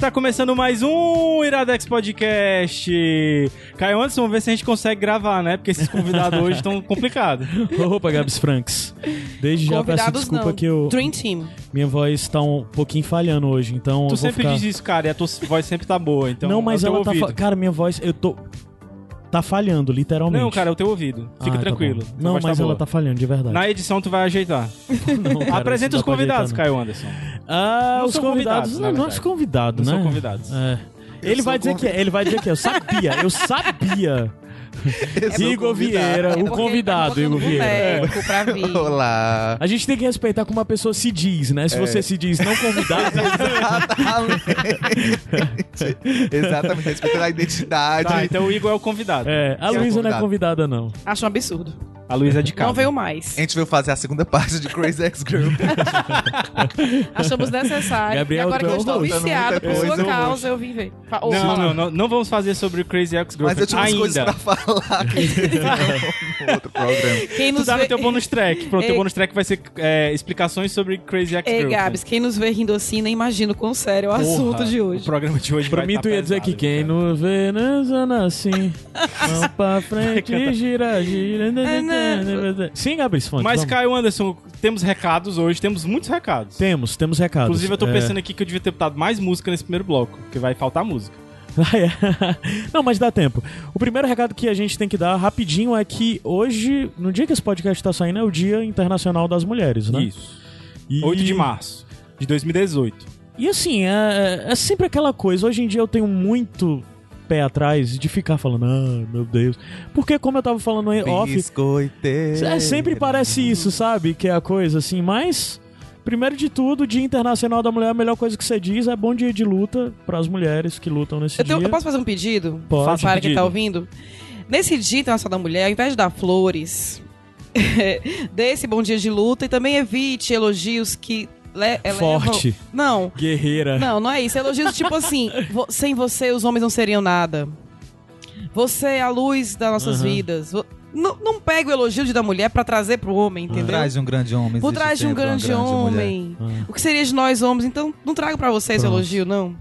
Está começando mais um Iradex Podcast. Caio Anderson, vamos ver se a gente consegue gravar, né? Porque esses convidados hoje estão complicados. Opa, Gabs Franks. Desde já peço desculpa não. que eu, Dream Team. minha voz tá um pouquinho falhando hoje, então eu Tu vou sempre ficar... diz isso, cara, e a tua voz sempre tá boa, então não, mas é ela tá... fa- Cara, minha voz, eu tô... Tá falhando, literalmente. Não, cara, é o teu ouvido. Fica Ah, tá tranquilo. tua não, mas tá ela boa. tá falhando, de verdade. Na edição tu vai ajeitar. Não, cara, Apresenta os convidados, Caio Anderson. não. Ah, Não os convidados. convidados, não, verdade. nossos convidados, Não né? são convidados. É. Ele sou vai dizer que ele vai dizer que eu sabia, eu sabia. Sou Igor. Vieira, É o convidado, tá Igor Vieira. pra vir. Olá. A gente tem que respeitar como a pessoa se diz, né? Se É. você se diz não convidado, Exatamente. Exatamente. Respeitando a identidade. Tá, então o Igor é o convidado. é, a é Luísa não é convidada não. Acho um absurdo. A Luísa é de casa. Não veio mais. A gente veio fazer a segunda parte de Crazy Ex-Girl. Achamos necessário. Gabriel, e agora que eu é estou host. viciada por sua causa, eu vim ver. Não, não, não, não vamos fazer sobre o Crazy Mas eu tinha umas coisas ainda. pra falar que no outro programa. Quem Tu nos tá vê... no teu bonus track. Pronto, teu Ei. bonus track vai ser é, explicações sobre Crazy Ei, Ex-Girlfriend. Gabs, quem nos vê rindo assim nem imagina o quão sério é o assunto Porra, de O hoje. programa de hoje Pra mim, tá tu ia dizer que quem não vê na zona assim, mão pra frente, gira, gira. Sim, Gabriel Fonte, Mas, vamos. Caio Anderson, temos recados hoje, temos muitos recados. Temos, temos recados. Inclusive, eu tô É. pensando aqui que eu devia ter botado mais música nesse primeiro bloco, porque vai faltar música. Ah, é. Não, mas dá tempo. O primeiro recado que a gente tem que dar rapidinho é que hoje, no dia que esse podcast tá saindo, é o Dia Internacional das Mulheres, né? Isso. E- 8 de março de 2018. E assim, é, é sempre aquela coisa. Hoje em dia eu tenho muito pé atrás de ficar falando, ah, meu Deus. Porque, como eu tava falando em off. É, sempre parece isso, sabe? Que é a coisa assim, mas. Primeiro de tudo, Dia Internacional da Mulher, a melhor coisa que você diz é bom dia de luta para as mulheres que lutam nesse Eu, tenho- dia. eu posso fazer um pedido? Pode. Faça um Para quem tá ouvindo? Nesse Dia Internacional da Mulher, ao invés de dar flores, dê esse bom dia de luta e também evite elogios que le Forte, Não, guerreira. Não, não é isso. Elogios tipo assim, vo- sem você os homens não seriam nada. Você é a luz das nossas Aham. vidas. Não, não pega o elogio de da mulher pra trazer pro homem, Por entendeu? trás de um grande homem. Por trás de um grande, mulher. homem. Ah. O que seria de nós homens? Então, não trago pra vocês Pronto. elogio, não.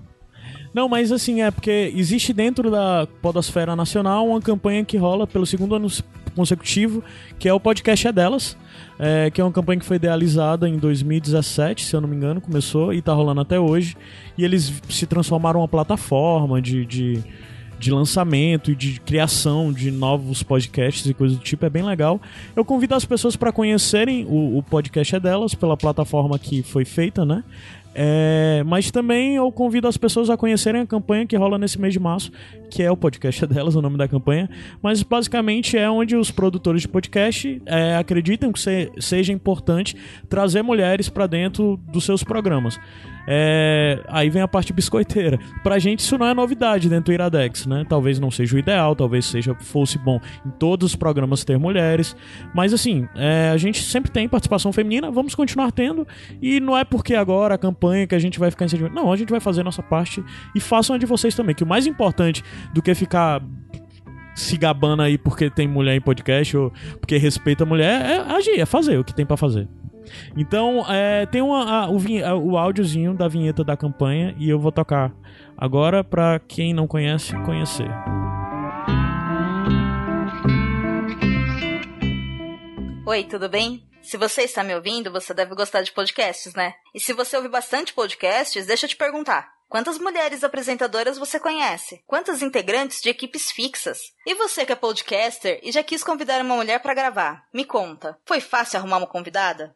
Não, mas assim, é porque existe dentro da Podosfera Nacional uma campanha que rola pelo segundo ano consecutivo, que é o podcast é delas. é, que é uma campanha que foi idealizada em 2017, se eu não me engano, começou e tá rolando até hoje. E eles se transformaram em uma plataforma de, de, de lançamento e de criação de novos podcasts e coisas do tipo, é bem legal. Eu convido as pessoas para conhecerem o, o podcast é delas pela plataforma que foi feita, né? É, mas também eu convido as pessoas a conhecerem a campanha que rola nesse mês de março, que é o podcast é delas, o nome da campanha. Mas basicamente é onde os produtores de podcast é, acreditam que se- seja importante trazer mulheres para dentro dos seus programas. É, aí vem a parte biscoiteira. Pra gente isso não é novidade dentro do Iradex, né? Talvez não seja o ideal, talvez seja fosse bom em todos os programas ter mulheres, mas assim, é, a gente sempre tem participação feminina, vamos continuar tendo e não é porque agora a campanha que a gente vai ficar incentivando. Não, a gente vai fazer a nossa parte e façam a de vocês também, que o mais importante do que ficar se gabando aí porque tem mulher em podcast ou porque respeita a mulher é agir, é fazer o que tem pra fazer. Então, é, tem uma, a- o, a- o áudiozinho da vinheta da campanha e eu vou tocar agora pra quem não conhece, conhecer. Oi, tudo bem? Se você está me ouvindo, você deve gostar de podcasts, né? E se você ouve bastante podcasts, deixa eu te perguntar. Quantas mulheres apresentadoras você conhece? Quantas integrantes de equipes fixas? E você que é podcaster e já quis convidar uma mulher para gravar? Me conta, foi fácil arrumar uma convidada?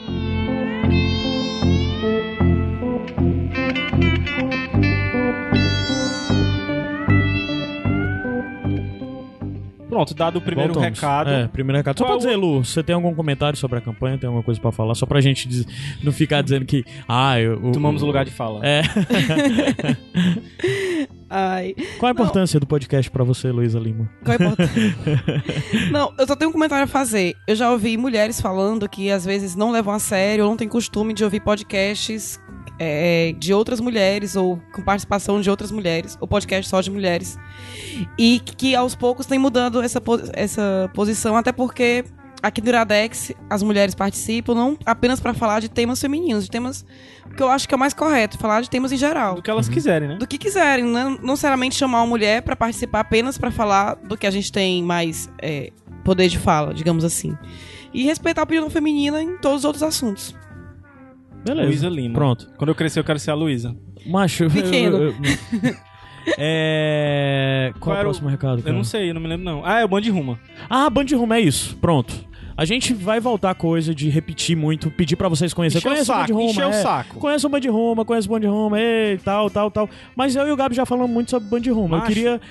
Pronto, dado o primeiro Voltamos. recado. É, primeiro recado. Só Qual pra dizer, Lu, você tem algum comentário sobre a campanha? Tem alguma coisa pra falar? Só pra gente diz- não ficar dizendo que. Ah, eu. Tomamos o lugar de fala. É. Ai, Qual a importância do podcast pra você, Luísa Lima? qual a importância? não, eu só tenho um comentário a fazer. Eu já ouvi mulheres falando que às vezes não levam a sério, ou não tem costume de ouvir podcasts é, de outras mulheres, ou com participação de outras mulheres, ou podcast só de mulheres. E que aos poucos tem mudando essa, essa posição, até porque aqui no Iradex as mulheres participam não apenas para falar de temas femininos, de temas que eu acho que é o mais correto, falar de temas em geral Do que elas quiserem, né? do que quiserem, não não necessariamente chamar uma mulher pra participar apenas pra falar do que a gente tem mais é, poder de fala, digamos assim. E respeitar a opinião feminina em todos os outros assuntos. Beleza. Luísa Lima. Pronto. Quando eu crescer, eu quero ser a Luísa. Macho. eu- Pequeno. eu- eu- é. Qual Qual é o próximo recado? Eu cara? não sei, eu não me lembro não. Ah, é o Band Ruma. Ah, Band Room é isso. Pronto. A gente vai voltar a coisa de repetir muito, pedir pra vocês conhecerem. Encher o Conheça o Band saco, Room, encher o é. saco. Conheça o Band Room, conheça o Band Room, e tal, tal, tal. Mas eu e o Gabi já falamos muito sobre Band Room. Eu queria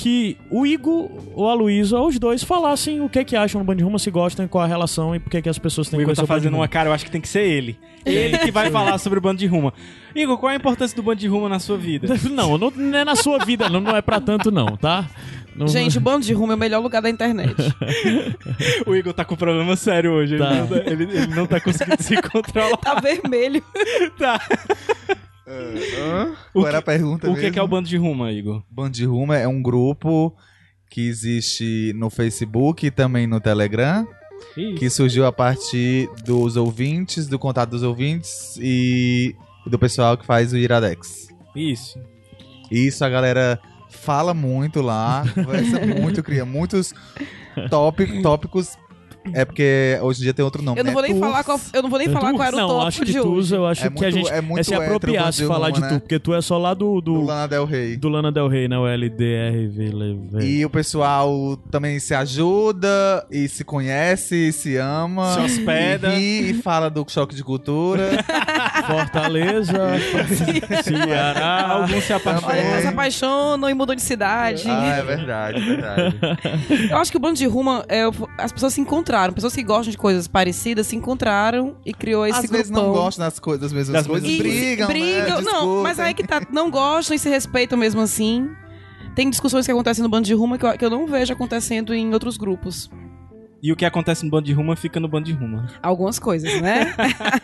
que o Igor ou a Luísa, os dois, falassem o que que acham do Band Room, se gostam, qual a relação e por que que as pessoas têm O que Igor conhecer tá o fazendo uma cara, eu acho que tem que ser ele. Ele que vai falar sobre o Band de Ruma. Igor, qual é a importância do Band de Ruma na sua vida? Não, não, não é na sua vida, não, não é pra tanto não, tá? Não- Gente, o bando de rumo é o melhor lugar da internet. O Igor tá com problema sério hoje. Ele, Tá. não, tá- ele, ele não tá conseguindo se controlar. tá vermelho. Tá. O Qual era a que- pergunta O que, mesmo? que é o Band de Ruma, Igor? Band Rumo é um grupo que existe no Facebook e também no Telegram, Ih, que surgiu a partir dos ouvintes, do contato dos ouvintes e do pessoal que faz o Iradex. Isso. Isso a galera fala muito lá, conversa muito, cria muitos tópic- tópicos. É porque hoje em dia tem outro nome. Eu não né? vou nem falar qual, eu não vou nem falar qual era o não, tópico acho que de eu acho É que a muito- gente é muito se hétero apropriar se falar de Ruma, tu, né? porque tu é só lá do do, Do Lana Del Rey. do Lana Del Rey, né? O LDRV. LV. E o pessoal também se ajuda e se conhece, e se ama. Se hospeda. E, ri, e fala do choque de cultura. Fortaleza, Ceará. Alguns se apaixonam. Se apaixonam e mudam de cidade. ah, é verdade, é verdade. Eu acho que o bando de Ruma, é, as pessoas se encontraram. Pessoas que gostam de coisas parecidas se encontraram e criou esse Às grupão. vezes não gostam das, co das mesmas Das coisas, brigam, brigam. né? Não, mas aí que tá. Não gostam e se respeitam mesmo assim. Tem discussões que acontecem no bando de Ruma que eu, que eu não vejo acontecendo em outros grupos. E o que acontece no Band de Ruma fica no Band de Ruma. Algumas coisas, né?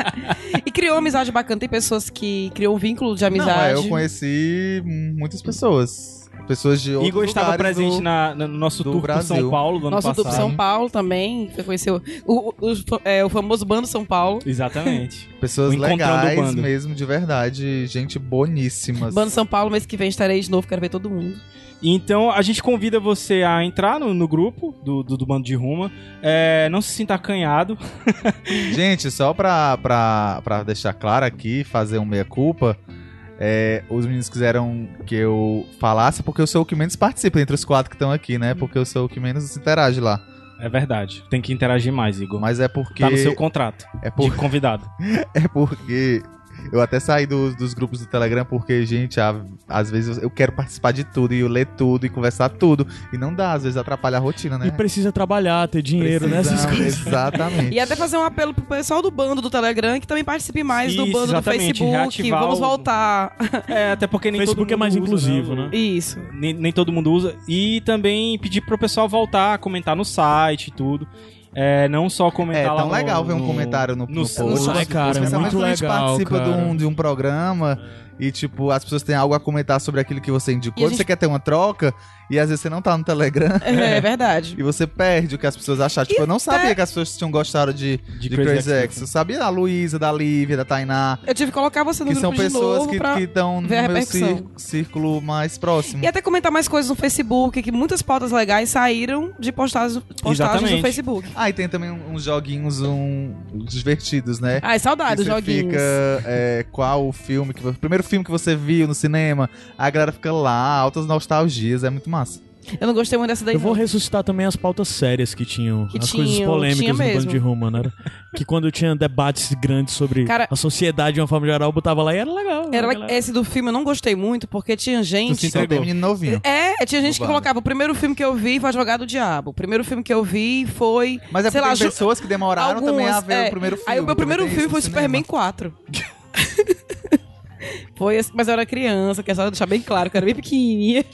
e criou amizade bacana. Tem pessoas que criou um vínculo de Não, amizade. é, eu conheci muitas pessoas. Pessoas de outros Igor estava presente do- na- no nosso do tour por São Brasil. Paulo do ano Nosso passado. duplo São Paulo também. Você conheceu o, o, o- é, o famoso Bando São Paulo. Exatamente. Pessoas O Encontrando o legais Bando. mesmo, de verdade. Gente boníssimas. Bando São Paulo, mês que vem estarei de novo, quero ver todo mundo. Então a gente convida você a entrar no, no grupo do, do, do Bando de Ruma. É, não se sinta acanhado. Gente, só pra, pra, pra deixar claro aqui, fazer um meia-culpa, é, os meninos quiseram que eu falasse porque eu sou o que menos participa entre os quatro que estão aqui, né? Porque eu sou o que menos interage lá. É verdade. Tem que interagir mais, Igor. Mas é porque. Tá no seu contrato é, de por, convidado. é porque Eu até saí dos, dos grupos do Telegram porque, gente, a- às vezes eu quero participar de tudo e eu ler tudo e conversar tudo. E não dá, às vezes atrapalha a rotina, né? E precisa trabalhar, ter dinheiro, né? Essas Precisamos, coisas. Exatamente. E até fazer um apelo pro pessoal do bando do Telegram que também participe mais do Isso, bando do Facebook. Vamos o- voltar. É, até porque nem Facebook todo mundo é mais usa, inclusivo, o- né? Isso. Nem, nem todo mundo usa. E também pedir pro pessoal voltar a comentar no site e tudo. É, não só comentar É lá tão no- legal ver um no- comentário no, no, no post. né, cara? É Especialmente muito quando a gente legal, participa de um, de um programa e, tipo, as pessoas têm algo a comentar sobre aquilo que você indicou. E a Você gente- quer ter uma troca e às vezes você não tá no Telegram É verdade. e você perde o que as pessoas acharam. Tipo, eu não sabia que as pessoas tinham gostado de, de, Crazy Crazy Ex. Ex. Eu sabia da Luísa, da Lívia, da Tainá. Eu tive que colocar você no Que são de pessoas novo que estão no meu círculo mais próximo. E até comentar mais coisas no Facebook, que muitas pautas legais saíram de postagens, postagens Exatamente. no Facebook. Ah, e tem também uns joguinhos um, divertidos, né? Ai, saudade dos joguinhos. fica é, qual o filme que primeiro filme que você viu no cinema, a galera fica lá, altas nostalgias, é muito massa. Eu não gostei muito dessa daí. Eu vou não. ressuscitar também as pautas sérias que tinham, Que as coisas tinham, polêmicas tinha no bando de Roma, né? Que quando tinha debates grandes sobre Cara- a sociedade de uma forma geral, eu botava lá e era legal. Era, galera. esse do filme eu não gostei muito, porque tinha Tu gente. se Só tem entregou. menino novinho. É, tinha gente que colocava. O primeiro filme que eu vi foi Advogado do Diabo. O primeiro filme que eu vi foi. Mas é sei porque lá, pessoas que demoraram também a algumas, ver é. o primeiro filme. Aí o meu primeiro filme foi Superman cinema. 4. foi, esse- mas eu era criança, que é só deixar bem claro, que eu era bem pequenininha.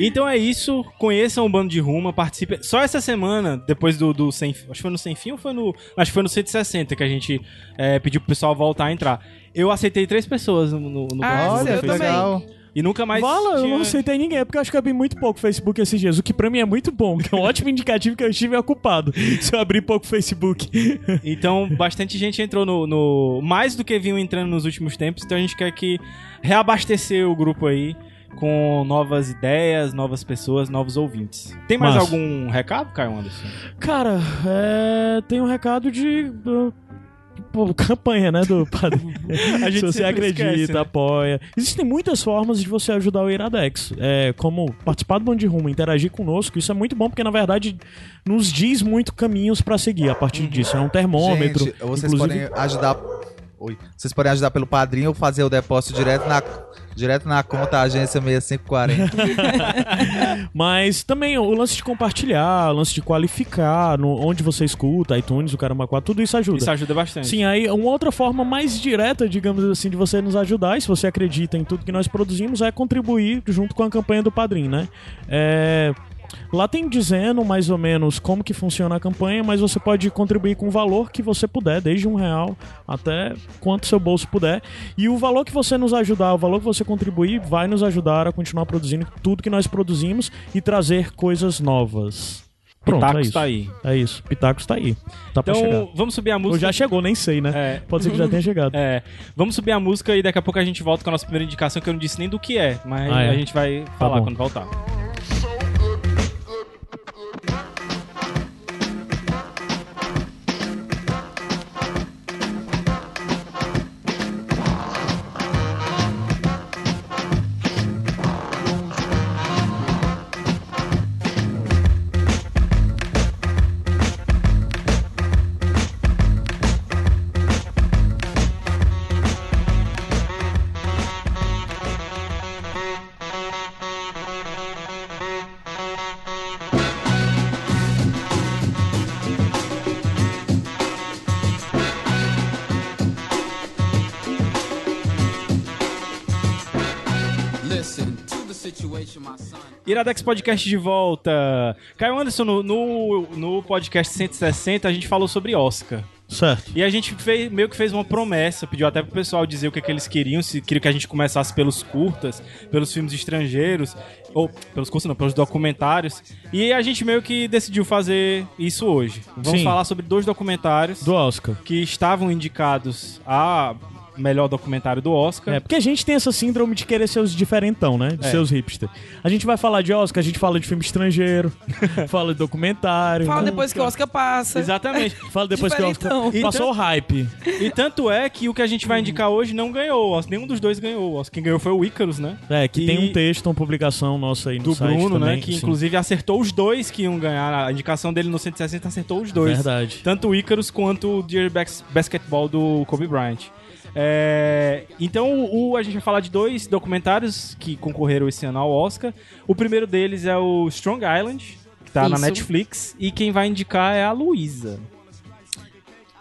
Então é isso. Conheçam o Bando de Ruma, participem. Só essa semana, depois do, do Sem Acho que foi no Sem Fim ou foi no. Acho que foi no 160 que a gente é, pediu pro pessoal voltar a entrar. Eu aceitei três pessoas no, no, no Ah, eu Facebook. também. legal. E nunca mais. Vala, eu tinha- não aceitei ninguém, é porque eu acho que eu abri muito pouco Facebook esses dias, o que pra mim é muito bom, que é um ótimo indicativo que eu estive ocupado se eu abrir pouco Facebook. Então, bastante gente entrou no, no- Mais do que vinham entrando nos últimos tempos. Então a gente quer que reabastecer o grupo aí com novas ideias, novas pessoas, novos ouvintes. Tem mais Massa. algum recado, Caio Anderson? Cara, é, tem um recado de. Pô, campanha, né, do padre. A gente Se você acredita, esquece, né? apoia. Existem muitas formas de você ajudar o Iradex. É, como participar do Bando de Rumo, interagir conosco. Isso é muito bom, porque na verdade nos diz muito caminhos pra seguir a partir disso. É um termômetro. Gente, vocês inclusive, podem ajudar. Oi. Vocês podem ajudar pelo padrinho ou fazer o depósito direto na, direto na conta agência 6540. Mas também o lance de compartilhar, o lance de qualificar, no, onde você escuta, iTunes, o Caramba 4, tudo isso ajuda. Isso ajuda bastante. Sim, aí uma outra forma mais direta, digamos assim, de você nos ajudar, e se você acredita em tudo que nós produzimos, é contribuir junto com a campanha do Padrim, né? É, Lá tem dizendo mais ou menos como que funciona a campanha, mas você pode contribuir com o valor que você puder, desde um real até quanto seu bolso puder. E o valor que você nos ajudar, o valor que você contribuir, vai nos ajudar a continuar produzindo tudo que nós produzimos e trazer coisas novas. Pronto, é Pitacos isso. tá aí. É isso. Pitacos tá aí. Tá. Então, vamos subir a Ou música. já chegou, nem sei, né? É, Pode ser que já tenha chegado. é, vamos subir a música e daqui a pouco a gente volta com a nossa primeira indicação, que eu não disse nem do que é, mas Ah, é? a gente vai falar bom. quando voltar. Iradex Podcast de volta. Caio Anderson, no, no, no podcast 160 a gente falou sobre Oscar. Certo. E a gente fez, meio que fez uma promessa, pediu até pro pessoal dizer o que, que eles queriam, se queriam que a gente começasse pelos curtas, pelos filmes estrangeiros, ou pelos curtas não, pelos documentários. E a gente meio que decidiu fazer isso hoje. Vamos Sim. falar sobre dois documentários Do Oscar. que estavam indicados a melhor documentário do Oscar. É, porque a gente tem essa síndrome de querer ser os diferentão, né? De É. ser os hipster. A gente vai falar de Oscar, a gente fala de filme estrangeiro, fala de documentário. Fala né? depois que o Oscar passa. Exatamente. Fala depois que o Oscar passou o hype. E tanto é que o que a gente vai indicar hoje não ganhou. Nenhum dos dois ganhou. Oscar. Quem ganhou foi o Ícaros, né? É, que E- tem um texto, uma publicação nossa aí no do site Bruno, também. né? Que sim. inclusive acertou os dois que iam ganhar. A indicação dele no 160 acertou os dois. Verdade. Tanto o Icarus quanto o Dear Bas- Basketball do Kobe Bryant. É, então, o, a gente vai falar de dois documentários que concorreram esse ano ao Oscar. O primeiro deles é o Strong Island, que tá na Isso. Netflix. E quem vai indicar é a Luísa.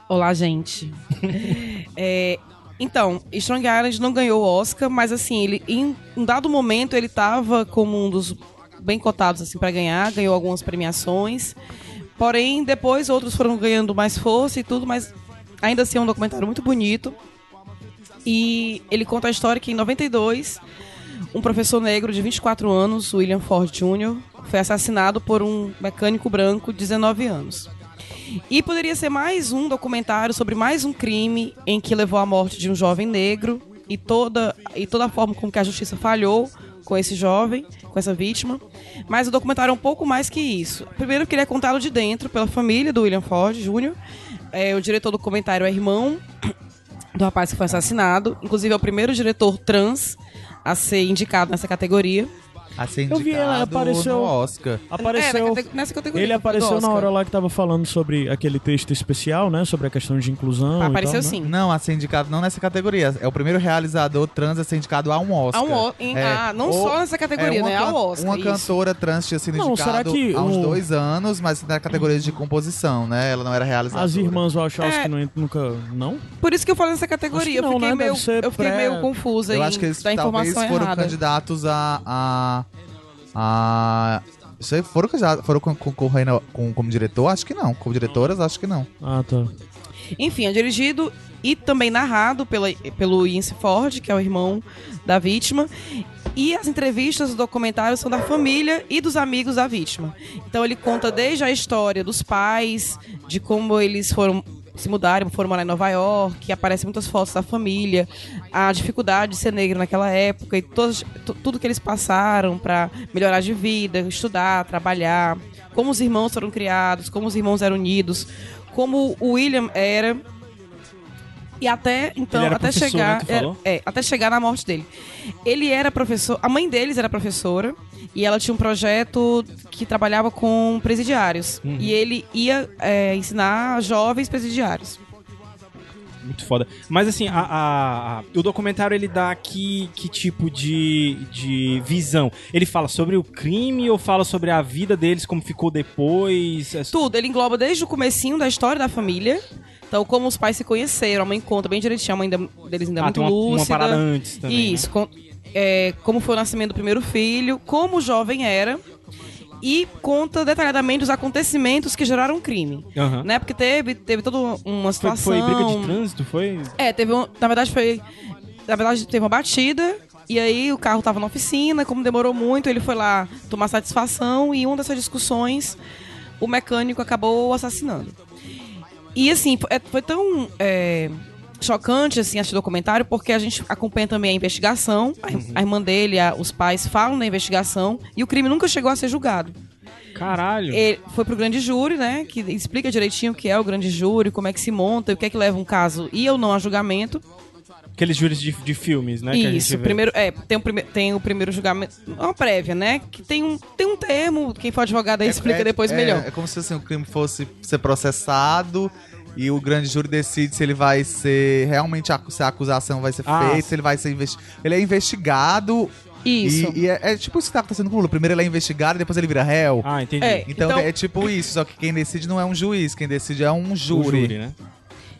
Olá, gente. É, então, Strong Island não ganhou o Oscar, mas assim, ele em um dado momento ele tava como um dos bem cotados assim para ganhar, ganhou algumas premiações. Porém, depois outros foram ganhando mais força e tudo, mas ainda assim é um documentário muito bonito. E ele conta a história que em 92, um professor negro de 24 anos, William Ford Jr., foi assassinado por um mecânico branco de 19 anos. E poderia ser mais um documentário sobre mais um crime em que levou à morte de um jovem negro e toda, e toda a forma com que a justiça falhou com esse jovem, com essa vítima. Mas o documentário é um pouco mais que isso. Primeiro que ele é contado de dentro pela família do William Ford Jr. É, o diretor do documentário é irmão do rapaz que foi assassinado. Inclusive é o primeiro diretor trans a ser indicado nessa categoria. A ser Eu vi, ela apareceu- no Oscar. Apareceu. É, nessa categoria. Ele apareceu na Oscar. hora lá que tava falando sobre aquele texto especial, né? Sobre a questão de inclusão. e Apareceu tal, né? sim. Não, a ser indicado não nessa categoria. É o primeiro realizador trans a ser indicado a um Oscar. A um O- em- É, ah, não ou- só nessa categoria, é uma né? Ao Oscar. Uma isso. cantora trans tinha sido Não, que há uns o- dois anos, mas na categoria de composição, né? Ela não era realizadora. As irmãs Wachowski É. não nunca. Não? Por isso que eu falei nessa categoria. não, eu fiquei, né? meio, eu fiquei pré- meio confusa Eu em acho que eles da talvez foram errada. candidatos a. a, a isso aí, foram, foram con- concorrendo com, como diretor? Acho que não. Como diretoras, acho que não. Ah, tá. Enfim, é dirigido e também narrado pela, pelo Ince Ford, que é o irmão da vítima. E as entrevistas do documentário são da família e dos amigos da vítima. Então ele conta desde a história dos pais, de como eles foram se mudaram, foram morar em Nova York, aparecem muitas fotos da família, a dificuldade de ser negro naquela época e todas, tu- tudo que eles passaram para melhorar de vida, estudar, trabalhar, como os irmãos foram criados, como os irmãos eram unidos, como o William era e até então Ele era até professor, chegar né, é, é, até chegar na morte dele. Ele era professor, a mãe deles era professora e ela tinha um projeto que trabalhava com presidiários Uhum. e ele ia é, ensinar jovens presidiários. Muito foda. Mas assim, a, a- a- o documentário ele dá que, que tipo de, de visão? Ele fala sobre o crime ou fala sobre a vida deles, como ficou depois? É- Tudo, ele engloba desde o comecinho da história da família. Então, como os pais se conheceram, a mãe conta bem direitinho, a mãe deles ainda é ah, muito uma, uma lúcida. parada antes também. Isso, com- é, como foi o nascimento do primeiro filho, como o jovem era, e conta detalhadamente os acontecimentos que geraram o crime. Né? Aham. Né? Porque teve, teve toda uma Foi, situação. foi briga de trânsito? Foi. É, teve um, na verdade foi, na verdade teve uma batida e aí o carro tava na oficina, como demorou muito, ele foi lá tomar satisfação e em uma dessas discussões o mecânico acabou assassinando. E assim, foi, é- foi tão é, chocante assim o documentário porque a gente acompanha também a investigação, a, Uhum. a irmã dele, a- os pais falam da investigação e o crime nunca chegou a ser julgado. Caralho. Ele foi pro grande júri, né? Que explica direitinho o que é o grande júri, como é que se monta, e o que é que leva um caso e ou não a julgamento. Aqueles júris de, de filmes, né? Isso, primeiro, é, tem o, prime tem o primeiro julgamento, uma prévia, né? Que tem um, tem um termo, quem for advogado aí explica É- depois é- melhor. É como se assim, o crime fosse ser processado e o grande júri decide se ele vai ser realmente a, se a acusação vai ser Ah, feita, se ele vai ser investi ele é investigado Isso. e, e é, é tipo isso que tá acontecendo com o Lula. Primeiro ele é investigado e depois ele vira réu. Ah, entendi. É, Então, Então- é tipo isso, só que quem decide não é um juiz, quem decide é um júri. júri, né?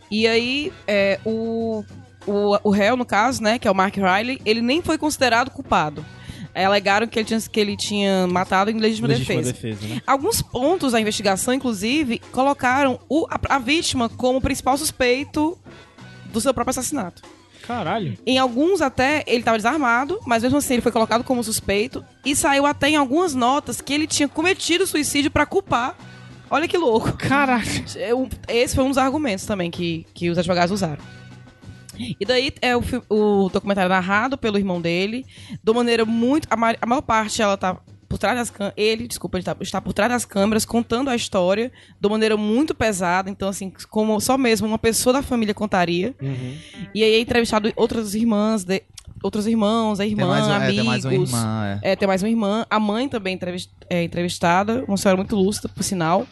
E aí, é, o, o, o réu, no caso, né, que é o Mark Riley, ele nem foi considerado culpado. É, alegaram que ele tinha, que ele tinha matado em legítima, Legítima defesa. defesa, né? Alguns pontos da investigação, inclusive, colocaram o, a, a vítima como principal suspeito do seu próprio assassinato. Caralho. Em alguns até ele estava desarmado, mas mesmo assim ele foi colocado como suspeito e saiu até em algumas notas que ele tinha cometido suicídio para culpar. Olha que louco. Caraca. Eu- Esse foi um dos argumentos também que, que os advogados usaram. E daí é o, o documentário narrado pelo irmão dele, de maneira muito. A, ma- a maior parte ela tá por trás das câmeras. Ele, desculpa, ele tá, está por trás das câmeras contando a história de maneira muito pesada. Então, assim, como só mesmo uma pessoa da família contaria. Uhum. E aí é entrevistado outras irmãs, de, outros irmãos, a Tem irmã, um, é, amigos. tem mais uma irmã, é. É, tem mais uma irmã. A mãe também é entrevistada, uma senhora muito lúcida, por sinal.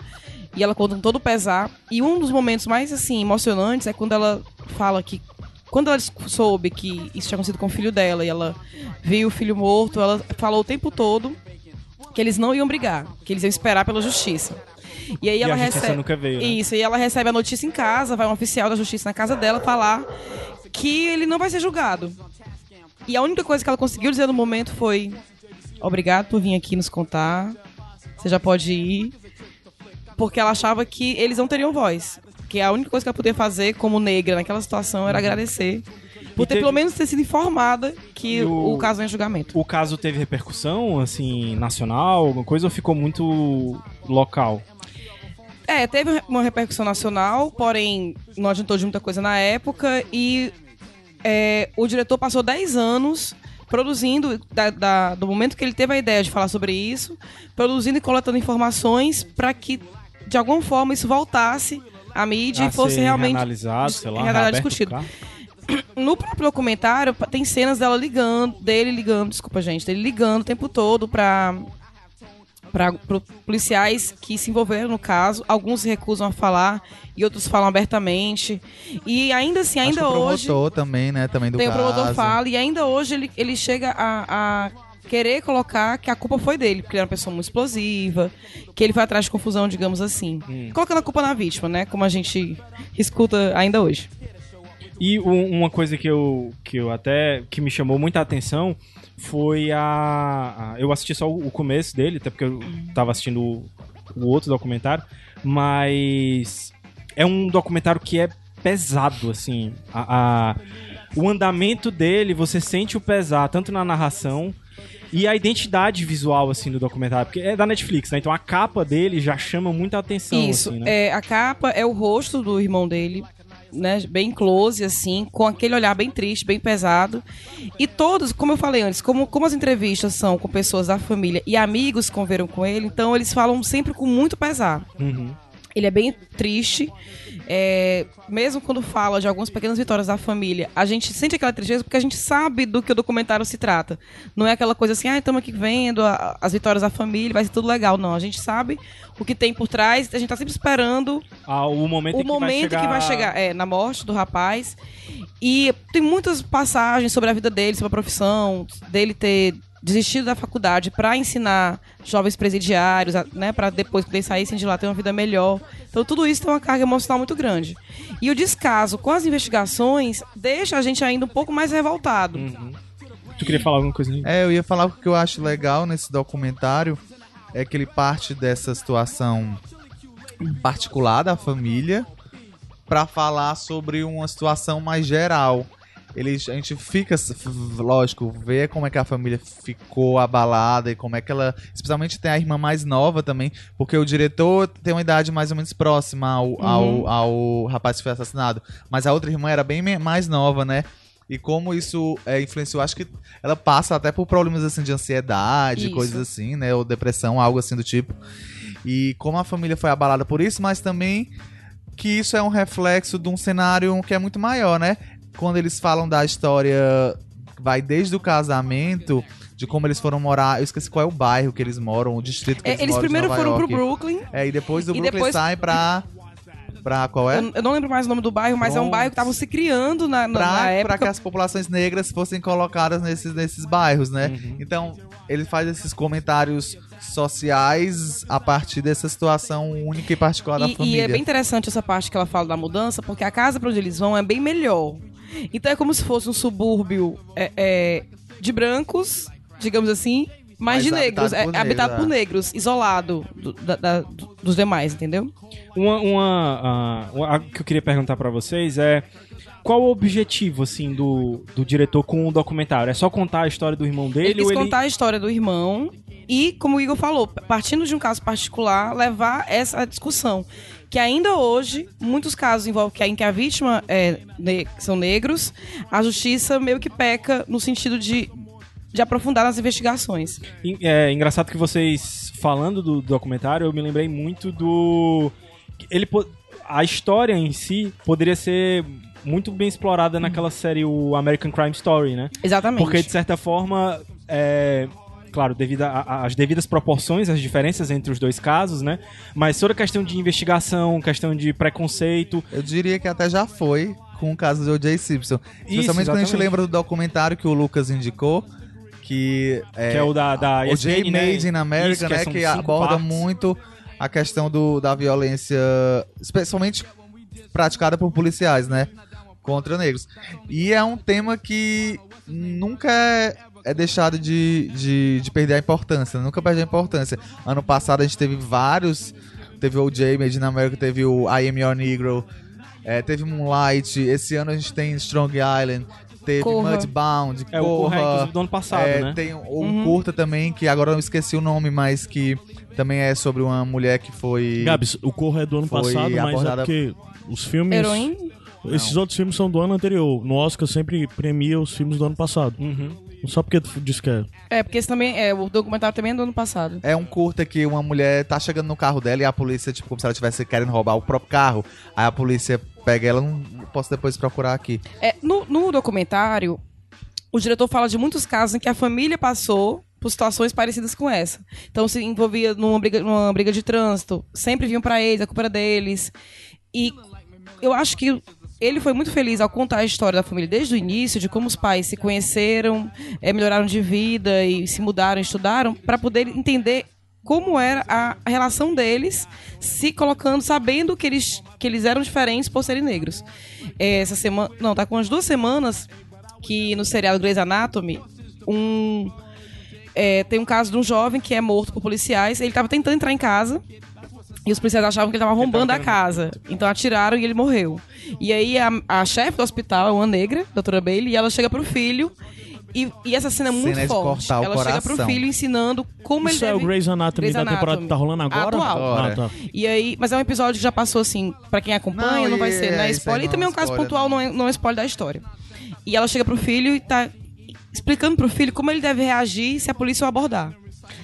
E ela conta todo o pesar. E um dos momentos mais, assim, emocionantes é quando ela fala que quando ela soube que isso tinha acontecido com o filho dela e ela viu o filho morto, ela falou o tempo todo que eles não iam brigar, que eles iam esperar pela justiça. E aí E ela recebe. nunca veio, né? Isso, e ela recebe a notícia em casa, vai um oficial da justiça na casa dela falar que ele não vai ser julgado. E a única coisa que ela conseguiu dizer no momento foi: Obrigado por vir aqui nos contar. Você já pode ir. Porque ela achava que eles não teriam voz. Que a única coisa que ela podia fazer como negra naquela situação era agradecer. Por ter teve- pelo menos ter sido informada que o- o... caso ia em julgamento. O caso teve repercussão, assim, nacional, alguma coisa, ou ficou muito local? É, teve uma repercussão nacional, porém não adiantou de muita coisa na época e é, o diretor passou 10 anos produzindo, da- da- do momento que ele teve a ideia de falar sobre isso, produzindo e coletando informações para que, de alguma forma, isso voltasse à mídia A e fosse realmente reanalisado, sei lá, reanalisado, o discutido. No próprio documentário, tem cenas dela ligando, dele ligando, desculpa, gente, dele ligando o tempo todo pra, pro policiais que se envolveram no caso. Alguns se recusam a falar e outros falam abertamente. E ainda assim, Acho ainda que o hoje. promotor também, né? Também do Tem o caso. promotor fala, e ainda hoje ele, ele chega a, a querer colocar que a culpa foi dele, porque ele era uma pessoa muito explosiva, que ele foi atrás de confusão, digamos assim. Hum. Colocando a culpa na vítima, né? Como a gente escuta ainda hoje. E um- uma coisa que eu, que eu até que me chamou muita atenção foi a, a- eu assisti só o, começo dele, até porque eu tava assistindo o, o outro documentário, mas é um documentário que é pesado assim, a, a- o andamento dele, você sente o pesar tanto na narração e a identidade visual assim do documentário, porque é da Netflix, né? Então a capa dele já chama muita atenção Isso. assim, né? é, a capa é o rosto do irmão dele, né? Bem close, assim, com aquele olhar bem triste, bem pesado. E todos, como eu falei antes, como, como as entrevistas são com pessoas da família e amigos que conviveram com ele, então eles falam sempre com muito pesar. Uhum. Ele é bem triste. é, mesmo quando fala de algumas pequenas vitórias da família, a gente sente aquela tristeza porque a gente sabe do que o documentário se trata. Não é aquela coisa assim, ah, estamos aqui vendo a- as vitórias da família, vai ser tudo legal. Não, a gente sabe o que tem por trás, a gente tá sempre esperando Ah, o momento o que vai momento chegar... que vai chegar é, na morte do rapaz. E tem muitas passagens sobre a vida dele, sobre a profissão, dele ter desistido da faculdade para ensinar jovens presidiários, né, para depois que eles saíssem de lá ter uma vida melhor. Então tudo isso tem uma carga emocional muito grande. E o descaso com as investigações deixa a gente ainda um pouco mais revoltado. Uhum. Tu queria falar alguma coisa? É, eu ia falar o que eu acho legal nesse documentário é que ele parte dessa situação particular da família pra falar sobre uma situação mais geral. Ele, a gente fica, lógico, vê como é que a família ficou abalada e como é que ela. Especialmente tem a irmã mais nova também, porque o diretor tem uma idade mais ou menos próxima ao, ao, ao rapaz que foi assassinado. Mas a outra irmã era bem mais nova, né? E como isso é, influenciou, acho que ela passa até por problemas assim de ansiedade, Isso. coisas assim, né? Ou depressão, algo assim do tipo. E como a família foi abalada por isso, mas também que isso é um reflexo de um cenário que é muito maior, né? Quando eles falam da história, vai desde o casamento, de como eles foram morar. Eu esqueci qual é o bairro que eles moram, o distrito que É, eles, eles moram. de primeiro Nova foram pro York. Brooklyn. É, e depois do E Brooklyn depois- sai pra. Pra qual é? Eu, eu não lembro mais o nome do bairro, mas é um bairro que estavam se criando na, na, na pra, época. pra que as populações negras fossem colocadas nesses, nesses bairros, né? Uhum. Então, ele faz esses comentários sociais a partir dessa situação única e particular da E, e família. é bem interessante essa parte que ela fala da mudança, porque a casa pra onde eles vão é bem melhor. Então é como se fosse um subúrbio é, é, de brancos, digamos assim, mas Mas de negros, habitado é, por é habitado negros, por é. negros, isolado do- da- da- do- dos demais, entendeu? Uma, uma, uma- algo que eu queria perguntar pra vocês é qual o objetivo assim do, do diretor com o documentário? É só contar a história do irmão dele Ele quis ou ele contar a história do irmão e, como o Igor falou, partindo de um caso particular, levar essa discussão. Que ainda hoje, muitos casos envolvem que, em que a vítima é, ne- são negros, a justiça meio que peca no sentido de, de aprofundar nas investigações. É engraçado que vocês falando do documentário, eu me lembrei muito do ele a história em si poderia ser muito bem explorada naquela série o American Crime Story, né? Exatamente. Porque de certa forma é Claro, devido às devidas proporções, as diferenças entre os dois casos, né? Mas toda a questão de investigação, questão de preconceito, Eu diria que até já foi com o caso de O.J. Simpson. Especialmente quando a gente lembra do documentário que o Lucas indicou, que é, Que é o da, da o J né? Made in America, Isso, né? são Que aborda partes. muito a questão do, da violência, especialmente praticada por policiais, né? Contra negros. E é um tema que nunca é, é deixado de, de, de perder a importância, nunca perde a importância. Ano passado a gente teve vários. Teve o J Made in America, teve o I Am Your Negro, é, teve Moonlight. Esse ano a gente tem Strong Island, teve Corra. Mudbound, É, o Corra, inclusive, do ano passado, É, né? Tem um Uhum. curta também, que agora eu não esqueci o nome, mas que também é sobre uma mulher que foi. Gabs, o Corra é do ano passado, mas é porque os filmes. Esses outros filmes são do ano anterior. No Oscar sempre premia os filmes do ano passado. Uhum. Não só porque tu disse que é. É, porque esse também é, o documentário também é do ano passado. É um curta que uma mulher tá chegando no carro dela e a polícia, tipo, como se ela estivesse querendo roubar o próprio carro. Aí a polícia pega ela, não posso depois procurar aqui. É, no, no documentário, o diretor fala de muitos casos em que a família passou por situações parecidas com essa. Então se envolvia numa briga, numa briga de trânsito, sempre vinham pra eles, a culpa era deles. E eu acho que ele foi muito feliz ao contar a história da família desde o início, de como os pais se conheceram, eh, melhoraram de vida e se mudaram, estudaram, para poder entender como era a relação deles, se colocando, sabendo que eles, que eles eram diferentes por serem negros. Eh, Essa semana, não, tá com umas duas semanas que no seriado Grey's Anatomy, um é, tem um caso de um jovem que é morto por policiais. Ele estava tentando entrar em casa e os policiais achavam que ele estava arrombando a casa. Então atiraram e ele morreu. E aí a, a chefe do hospital é uma negra, doutora Bailey, e ela chega pro filho. E, e essa cena é muito Cena de forte. cortar o ela chega pro coração. filho ensinando como Isso ele é o deve... Grey's Anatomy Grey's da temporada Anatomy. que tá rolando agora? Atual. Ah, tá. E aí, mas é um episódio que já passou assim, pra quem acompanha, Não, não, vai e- ser, é, né? isso aí Spoiler. E não também é é um caso spoiler, pontual, não. não é, não é spoiler da história. E ela chega pro filho e tá explicando pro filho como ele deve reagir se a polícia o abordar.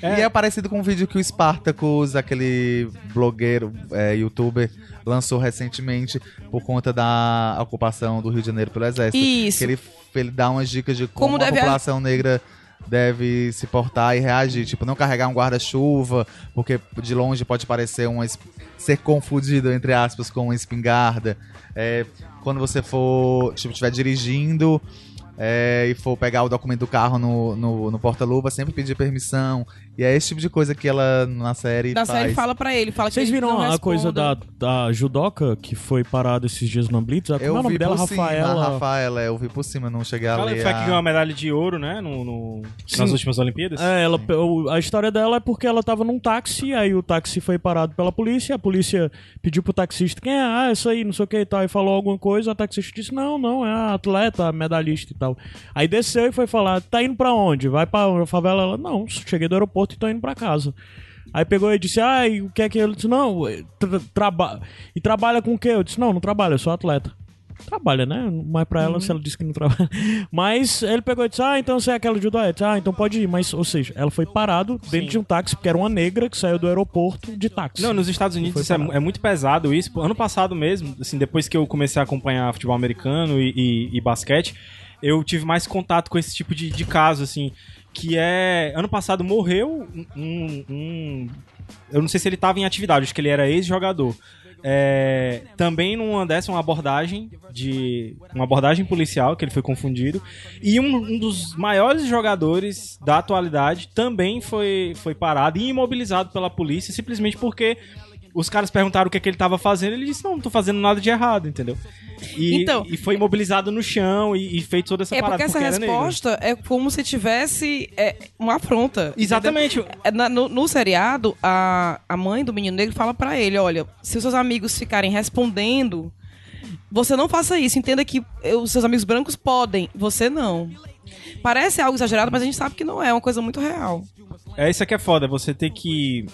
E é parecido com um vídeo que o Spartacus, aquele blogueiro, é, youtuber, lançou recentemente por conta da ocupação do Rio de Janeiro pelo Exército. Isso. Que ele, ele dá umas dicas de como, Como a população negra deve se portar e reagir. Tipo, não carregar um guarda-chuva, porque de longe pode parecer uma, ser confundido, entre aspas, com uma espingarda. É, quando você for, tipo, estiver dirigindo é, e for pegar o documento do carro no, no, no porta-luva, sempre pedir permissão. E é esse tipo de coisa que ela na série Na faz. série fala pra ele, fala que Vocês ele viram não a coisa da, da judoca que foi parada esses dias no Blitz? Como é Eu o nome vi dela? por cima, Rafaela. Rafaela, eu vi por cima, não cheguei a Ela ler. foi a que ganhou a medalha de ouro, né? No, no- nas últimas Olimpíadas. É, ela, a história dela é porque ela tava num táxi, aí o táxi foi parado pela polícia, a polícia pediu pro taxista quem é, ah, isso aí, não sei o que e tal, e falou alguma coisa, o taxista disse, não, não, é a atleta, a medalhista e tal. Aí desceu e foi falar, tá indo pra onde? Vai pra favela? Ela, não, cheguei do aeroporto e tô indo pra casa. Aí pegou e disse, ah, e o que é que ele disse? Não, tra traba e trabalha com o quê? Eu disse, não, não trabalho, eu sou atleta. Trabalha, né? Mas pra ela, se ela disse que não trabalha. Mas ele pegou e disse: Ah, então você é aquela judô? Eu disse, Ah, então pode ir. Mas, ou seja, ela foi parado dentro Sim. de um táxi, porque era uma negra que saiu do aeroporto de táxi. Não, nos Estados Unidos isso é, é muito pesado isso. Ano passado mesmo, assim, depois que eu comecei a acompanhar futebol americano e, e- e basquete, eu tive mais contato com esse tipo de, de caso, assim, que é... Ano passado morreu um... um- eu não sei se ele estava em atividade, acho que ele era ex-jogador. É, também numa dessa, uma abordagem de... Uma abordagem policial, que ele foi confundido. E um, um dos maiores jogadores da atualidade também foi, foi parado e imobilizado pela polícia, simplesmente porque os caras perguntaram o que, é que ele tava fazendo. Ele disse: Não, não tô fazendo nada de errado, entendeu? E, Então- e foi imobilizado no chão e, e feito toda essa É parada. porque essa negro. resposta é como se tivesse é, uma afronta. Exatamente. É, na- no, no seriado, a, a mãe do menino negro fala pra ele: olha, se os seus amigos ficarem respondendo, você não faça isso. Entenda que eh, os seus amigos brancos podem, você não. Parece algo exagerado, mas a gente sabe que não é, é uma coisa muito real. É isso que é foda, você ter que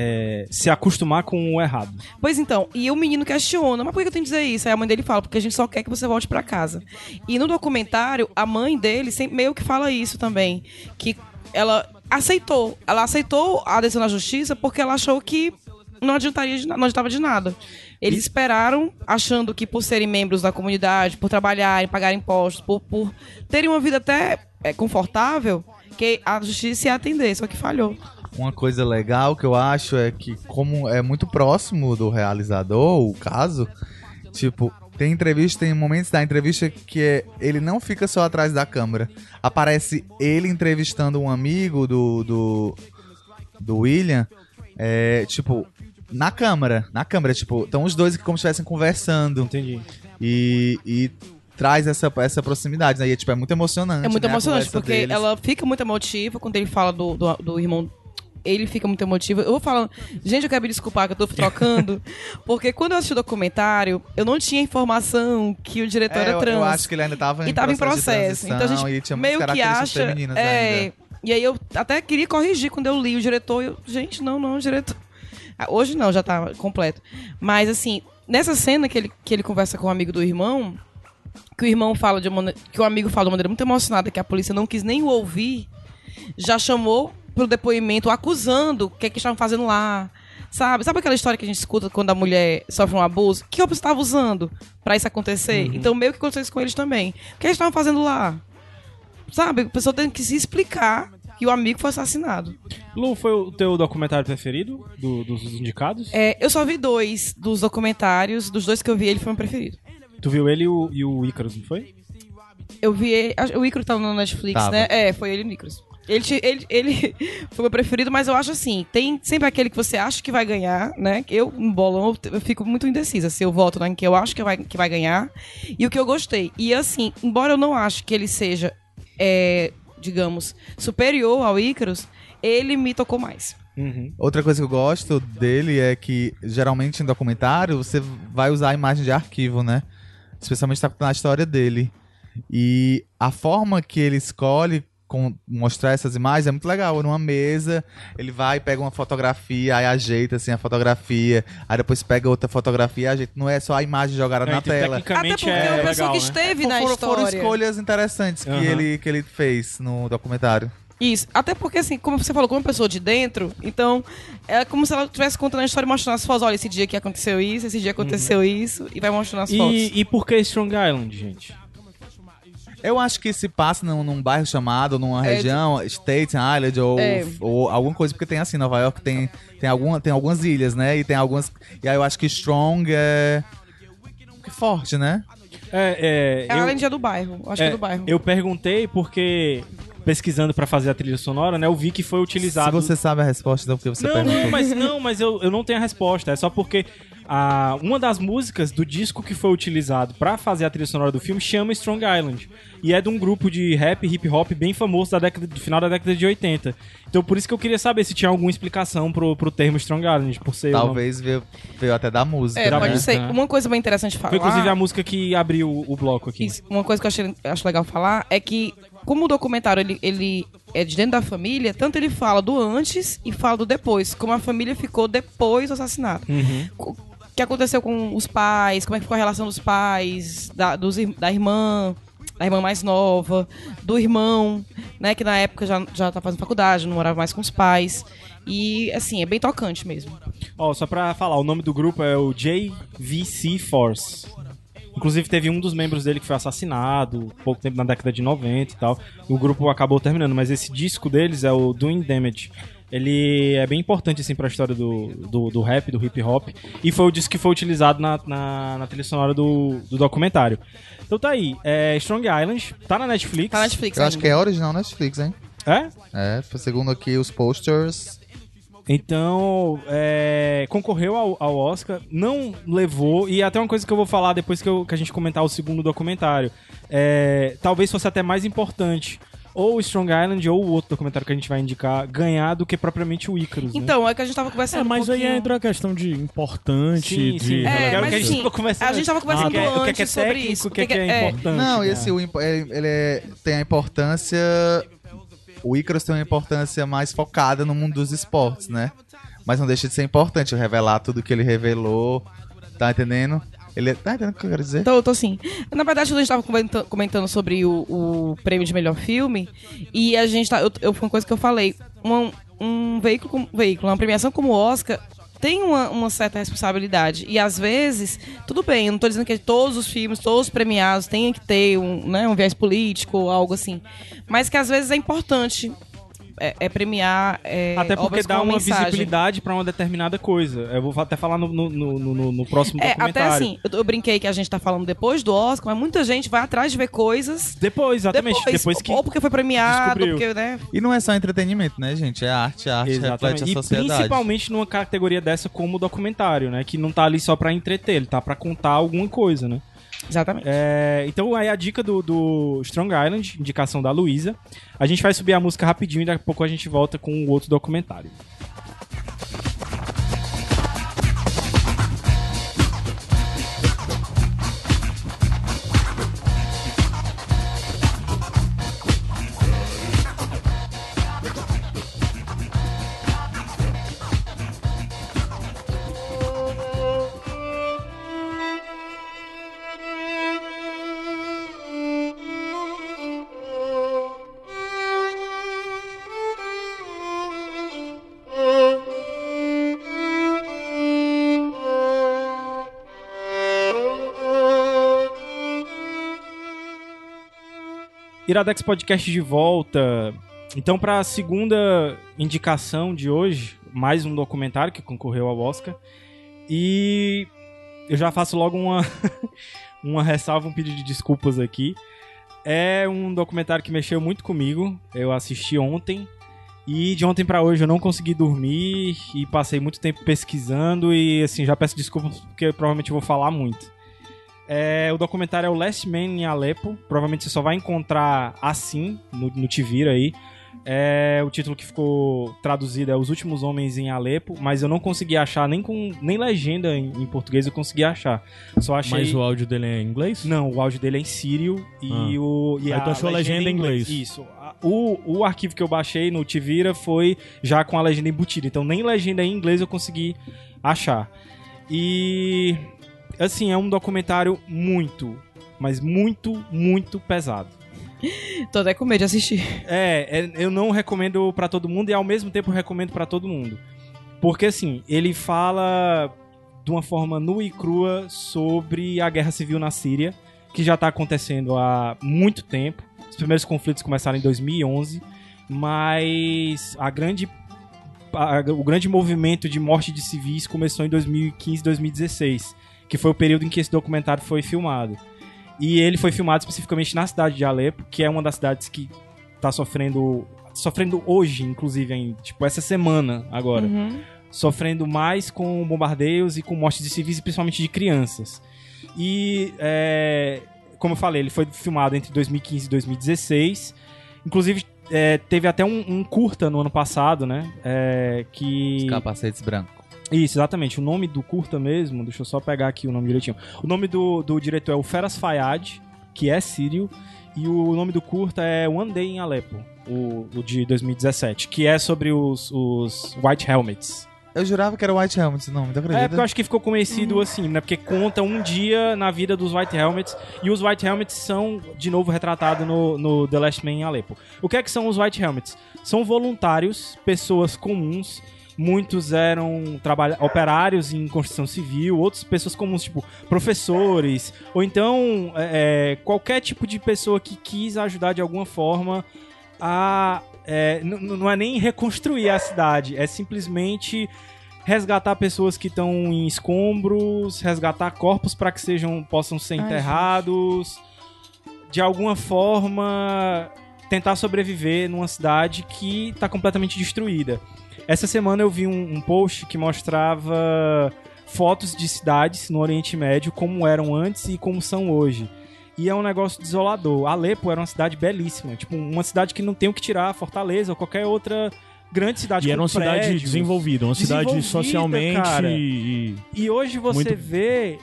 é, se acostumar com o errado. Pois então, e o menino questiona, mas por que eu tenho que dizer isso? Aí a mãe dele fala, porque a gente só quer que você volte pra casa. E no documentário, a mãe dele sempre, meio que fala isso também, que ela aceitou, ela aceitou a decisão da justiça porque ela achou que não adiantaria de, não adiantava de nada. Eles esperaram, achando que por serem membros da comunidade, por trabalharem, pagarem impostos, por, por terem uma vida até é, confortável, que a justiça ia atender, só que falhou. Uma coisa legal que eu acho é que, como é muito próximo do realizador, o caso, tipo, Tem entrevista, tem momentos da entrevista que é, ele não fica só atrás da câmera. Aparece ele entrevistando um amigo do, do, do William, é, tipo, na câmera. Na câmera, tipo, estão os dois aqui como se estivessem conversando. Entendi. E, e traz essa, essa proximidade, né? E, tipo, é muito emocionante. É muito né, emocionante, porque deles. ela fica muito emotiva quando ele fala do, do, do irmão. Ele fica muito emotivo. Eu vou falando. Gente, eu quero me desculpar que eu tô trocando. porque quando eu assisti o documentário, eu não tinha informação que o diretor É, era eu, trans. eu acho que ele ainda tava em e tava em processo. de processo. Então a gente meio que acha. É, ainda. e aí eu até queria corrigir quando eu li o diretor. Eu, gente, não, não, o diretor. Ah, Hoje não, já tá completo. Mas assim, nessa cena que ele, que ele conversa com o amigo do irmão, que o irmão fala de uma, que o amigo fala de uma maneira muito emocionada que a polícia não quis nem o ouvir, já chamou pro depoimento acusando o que é que estavam fazendo lá. Sabe? Sabe aquela história que a gente escuta quando a mulher sofre um abuso? Que roupa você estava usando pra isso acontecer? Então meio que aconteceu isso com eles também. O que eles estavam fazendo lá? Sabe? A pessoa tem que se explicar que o amigo foi assassinado. Lu, foi o teu documentário preferido do- dos indicados? É, eu só vi dois dos documentários, dos dois que eu vi, ele foi o meu preferido. Tu viu ele e o, e o Icarus, não foi? Eu vi ele, o Icaro tava no Netflix, Tava. né? É, foi ele e o Nicros. Ele, ele, ele foi meu preferido, mas eu acho assim, tem sempre aquele que você acha que vai ganhar, né? Eu, no bolão, eu, fico muito indecisa se eu voto em que eu acho que vai, que vai ganhar e o que eu gostei. E assim, embora eu não ache que ele seja, é, digamos, superior ao Icarus, ele me tocou mais. Uhum. Outra coisa que eu gosto dele é que, geralmente em documentário, você vai usar a imagem de arquivo, né? Especialmente na história dele. E a forma que ele escolhe com- mostrar essas imagens é muito legal. Numa mesa, ele vai, pega uma fotografia, aí ajeita assim a fotografia, aí depois pega outra fotografia e ajeita. Não é só a imagem jogada É, na então, tela. Até Tecnicamente porque é é uma pessoa legal, que né? esteve na foram, história. foram escolhas interessantes que, Aham. ele, que ele fez no documentário. Isso. Até porque, assim, como você falou, como uma pessoa de dentro, então é como se ela estivesse contando a história e mostrando as fotos. Olha, esse dia que aconteceu isso, esse dia aconteceu isso, e vai mostrando as fotos. E, e por que Strong Island, gente? Eu acho que se passa num, num bairro chamado, numa É, região, Staten Island ou, É. ou alguma coisa, porque tem assim, Nova York tem, tem, alguma, tem algumas ilhas, né? E tem algumas. E aí eu acho que Strong é. que forte, né? É, é, É eu- além de é do bairro. Acho que é do bairro. Eu perguntei porque, pesquisando pra fazer a trilha sonora, né, eu vi que foi Se utilizado... você sabe a resposta, então porque você não, perguntou. não, mas, não, mas eu, eu não tenho a resposta. É só porque a, uma das músicas do disco que foi utilizado pra fazer a trilha sonora do filme chama Strong Island. E é de um grupo de rap e hip hop bem famoso da década, do final da década de 80. Então por isso que eu queria saber se tinha alguma explicação pro, pro termo Strong Island, por ser... Talvez veio, veio até da música. É, da pode música, ser. né? Uma coisa bem interessante falar. Foi inclusive a música que abriu o, o bloco aqui. Isso, uma coisa que eu achei, acho legal falar é que, como o documentário ele, ele é de dentro da família, tanto ele fala do antes e fala do depois, como a família ficou depois do assassinato. Uhum. Que aconteceu com os pais, como é que ficou a relação dos pais, da, dos da irmã, da irmã mais nova, do irmão, né, que na época já, já tá fazendo faculdade, não morava mais com os pais. E, assim, é bem tocante mesmo. Ó, só pra falar, o nome do grupo é o JVC Force. Inclusive teve um dos membros dele que foi assassinado pouco tempo na década de 90 e tal. O grupo acabou terminando, mas esse disco deles é o Doing Damage. Ele é bem importante assim pra história do, do, do rap, do hip hop. E foi o disco que foi utilizado na, na, na trilha sonora do, do documentário. Então tá aí, é Strong Island, tá na Netflix. Tá na Netflix Eu acho que é original Netflix, hein? É? É, segundo aqui os posters. Então, é, concorreu ao, ao Oscar, não levou, e até uma coisa que eu vou falar depois que, eu- que a gente comentar o segundo documentário. É, talvez fosse até mais importante ou o Strong Island ou o outro documentário que a gente vai indicar ganhar do que propriamente o Icarus. né? Então, é que a gente tava conversando É, mas um aí pouquinho... entra a questão de importante, Sim, de sim. É, Quero mas que a gente assim, tava conversando a gente tava conversando que é, o que é, antes que é sobre técnico, isso. o que é, que é, é- importante. Não, né? esse o impo- ele, é- tem a importância. O Icarus tem uma importância mais focada no mundo dos esportes, né? Mas não deixa de ser importante eu revelar tudo que ele revelou. Tá entendendo? Ele tá entendendo o que eu quero dizer? Eu tô assim. Na verdade, a gente tava comenta- comentando sobre o, o prêmio de melhor filme. E a gente tá. Eu, eu- uma coisa que eu falei. Um, um veículo, como- veículo, uma premiação como o Oscar. Tem uma, uma certa responsabilidade. E às vezes, tudo bem, eu não tô dizendo que todos os filmes, todos os premiados tenham que ter um, né, um viés político ou algo assim. Mas que às vezes é importante é, é premiar é, Até porque obras dá com uma mensagem. visibilidade pra uma determinada coisa. Eu vou até falar no, no, no, no- no próximo É, documentário. até assim, eu, eu brinquei que a gente tá falando depois do Oscar, mas muita gente vai atrás de ver coisas Depois, exatamente. depois, Depois, que. ou porque foi premiado, porque, né? E não é só entretenimento, né, gente? É arte, a arte reflete Exatamente. a E sociedade. principalmente numa categoria dessa como documentário, né? Que não tá ali só pra entreter, ele tá pra contar alguma coisa, né? Exatamente. É, então aí a dica do, do Strong Island, indicação da Luísa. A gente vai subir a música rapidinho e daqui a pouco a gente volta com o outro documentário. Iradex Podcast de volta. Então, para a segunda indicação de hoje, mais um documentário que concorreu ao Oscar. E eu já faço logo uma, uma ressalva, um pedido de desculpas aqui. É um documentário que mexeu muito comigo. Eu assisti ontem. E de ontem pra hoje eu não consegui dormir e passei muito tempo pesquisando e assim, já peço desculpas porque provavelmente vou falar muito. É, o documentário é o Last Man em Alepo. Provavelmente você só vai encontrar assim no, no Tivira aí. É, o título que ficou traduzido é Os Últimos Homens em Alepo, mas eu não consegui achar nem com nem legenda em, em português eu consegui achar. Só achei Mas o áudio dele é em inglês? não, o áudio dele é em sírio e Ah. o. E Aí tu achou a legenda em inglês. Isso. A- O, o arquivo que eu baixei no Tivira foi já com a legenda embutida. Então nem legenda em inglês eu consegui achar. E. Assim, é um documentário muito, mas muito, muito pesado. Tô até com medo de assistir. É, é, eu não recomendo pra todo mundo e ao mesmo tempo recomendo pra todo mundo. Porque assim, ele fala de uma forma nua e crua sobre a guerra civil na Síria, que já tá acontecendo há muito tempo. Os primeiros conflitos começaram em 2011, mas a grande a- o grande movimento de morte de civis começou em 2015, 2016, que foi o período em que esse documentário foi filmado. E ele foi filmado especificamente na cidade de Alepo, que é uma das cidades que tá sofrendo sofrendo hoje, inclusive, em, tipo essa semana agora, Uhum. sofrendo mais com bombardeios e com mortes de civis e principalmente de crianças. E é, como eu falei, ele foi filmado entre 2015 e 2016. Inclusive é, teve até um, um curta no ano passado, né? É, que Os capacetes brancos. Isso, exatamente. O nome do curta mesmo, deixa eu só pegar aqui o nome direitinho. O nome do, do diretor é o Feras Fayad, que é sírio, e o nome do curta é One Day in Aleppo, o, o de 2017, que é sobre os, os White Helmets. Eu jurava que era White Helmet o nome, tu acredita? É, porque eu acho que ficou conhecido assim, né? Porque conta um dia na vida dos White Helmets. E os White Helmets são, de novo, retratados no, no The Last Man em Aleppo. O que é que são os White Helmets? São voluntários, pessoas comuns. Muitos eram operários em construção civil, outras pessoas comuns, tipo professores, ou então é, é, qualquer tipo de pessoa que quis ajudar de alguma forma a. é, não é nem reconstruir a cidade, é simplesmente resgatar pessoas que estão em escombros, resgatar corpos para que sejam possam ser Ai, enterrados, de alguma forma tentar sobreviver numa cidade que está completamente destruída. Essa semana eu vi um, um post que mostrava fotos de cidades no Oriente Médio como eram antes e como são hoje. E é um negócio desolador. Alepo era uma cidade belíssima, tipo uma cidade que não tem o que tirar, Fortaleza ou qualquer outra grande cidade E era uma cidade prédios. desenvolvida, uma cidade socialmente cara. e, E hoje você Muito- vê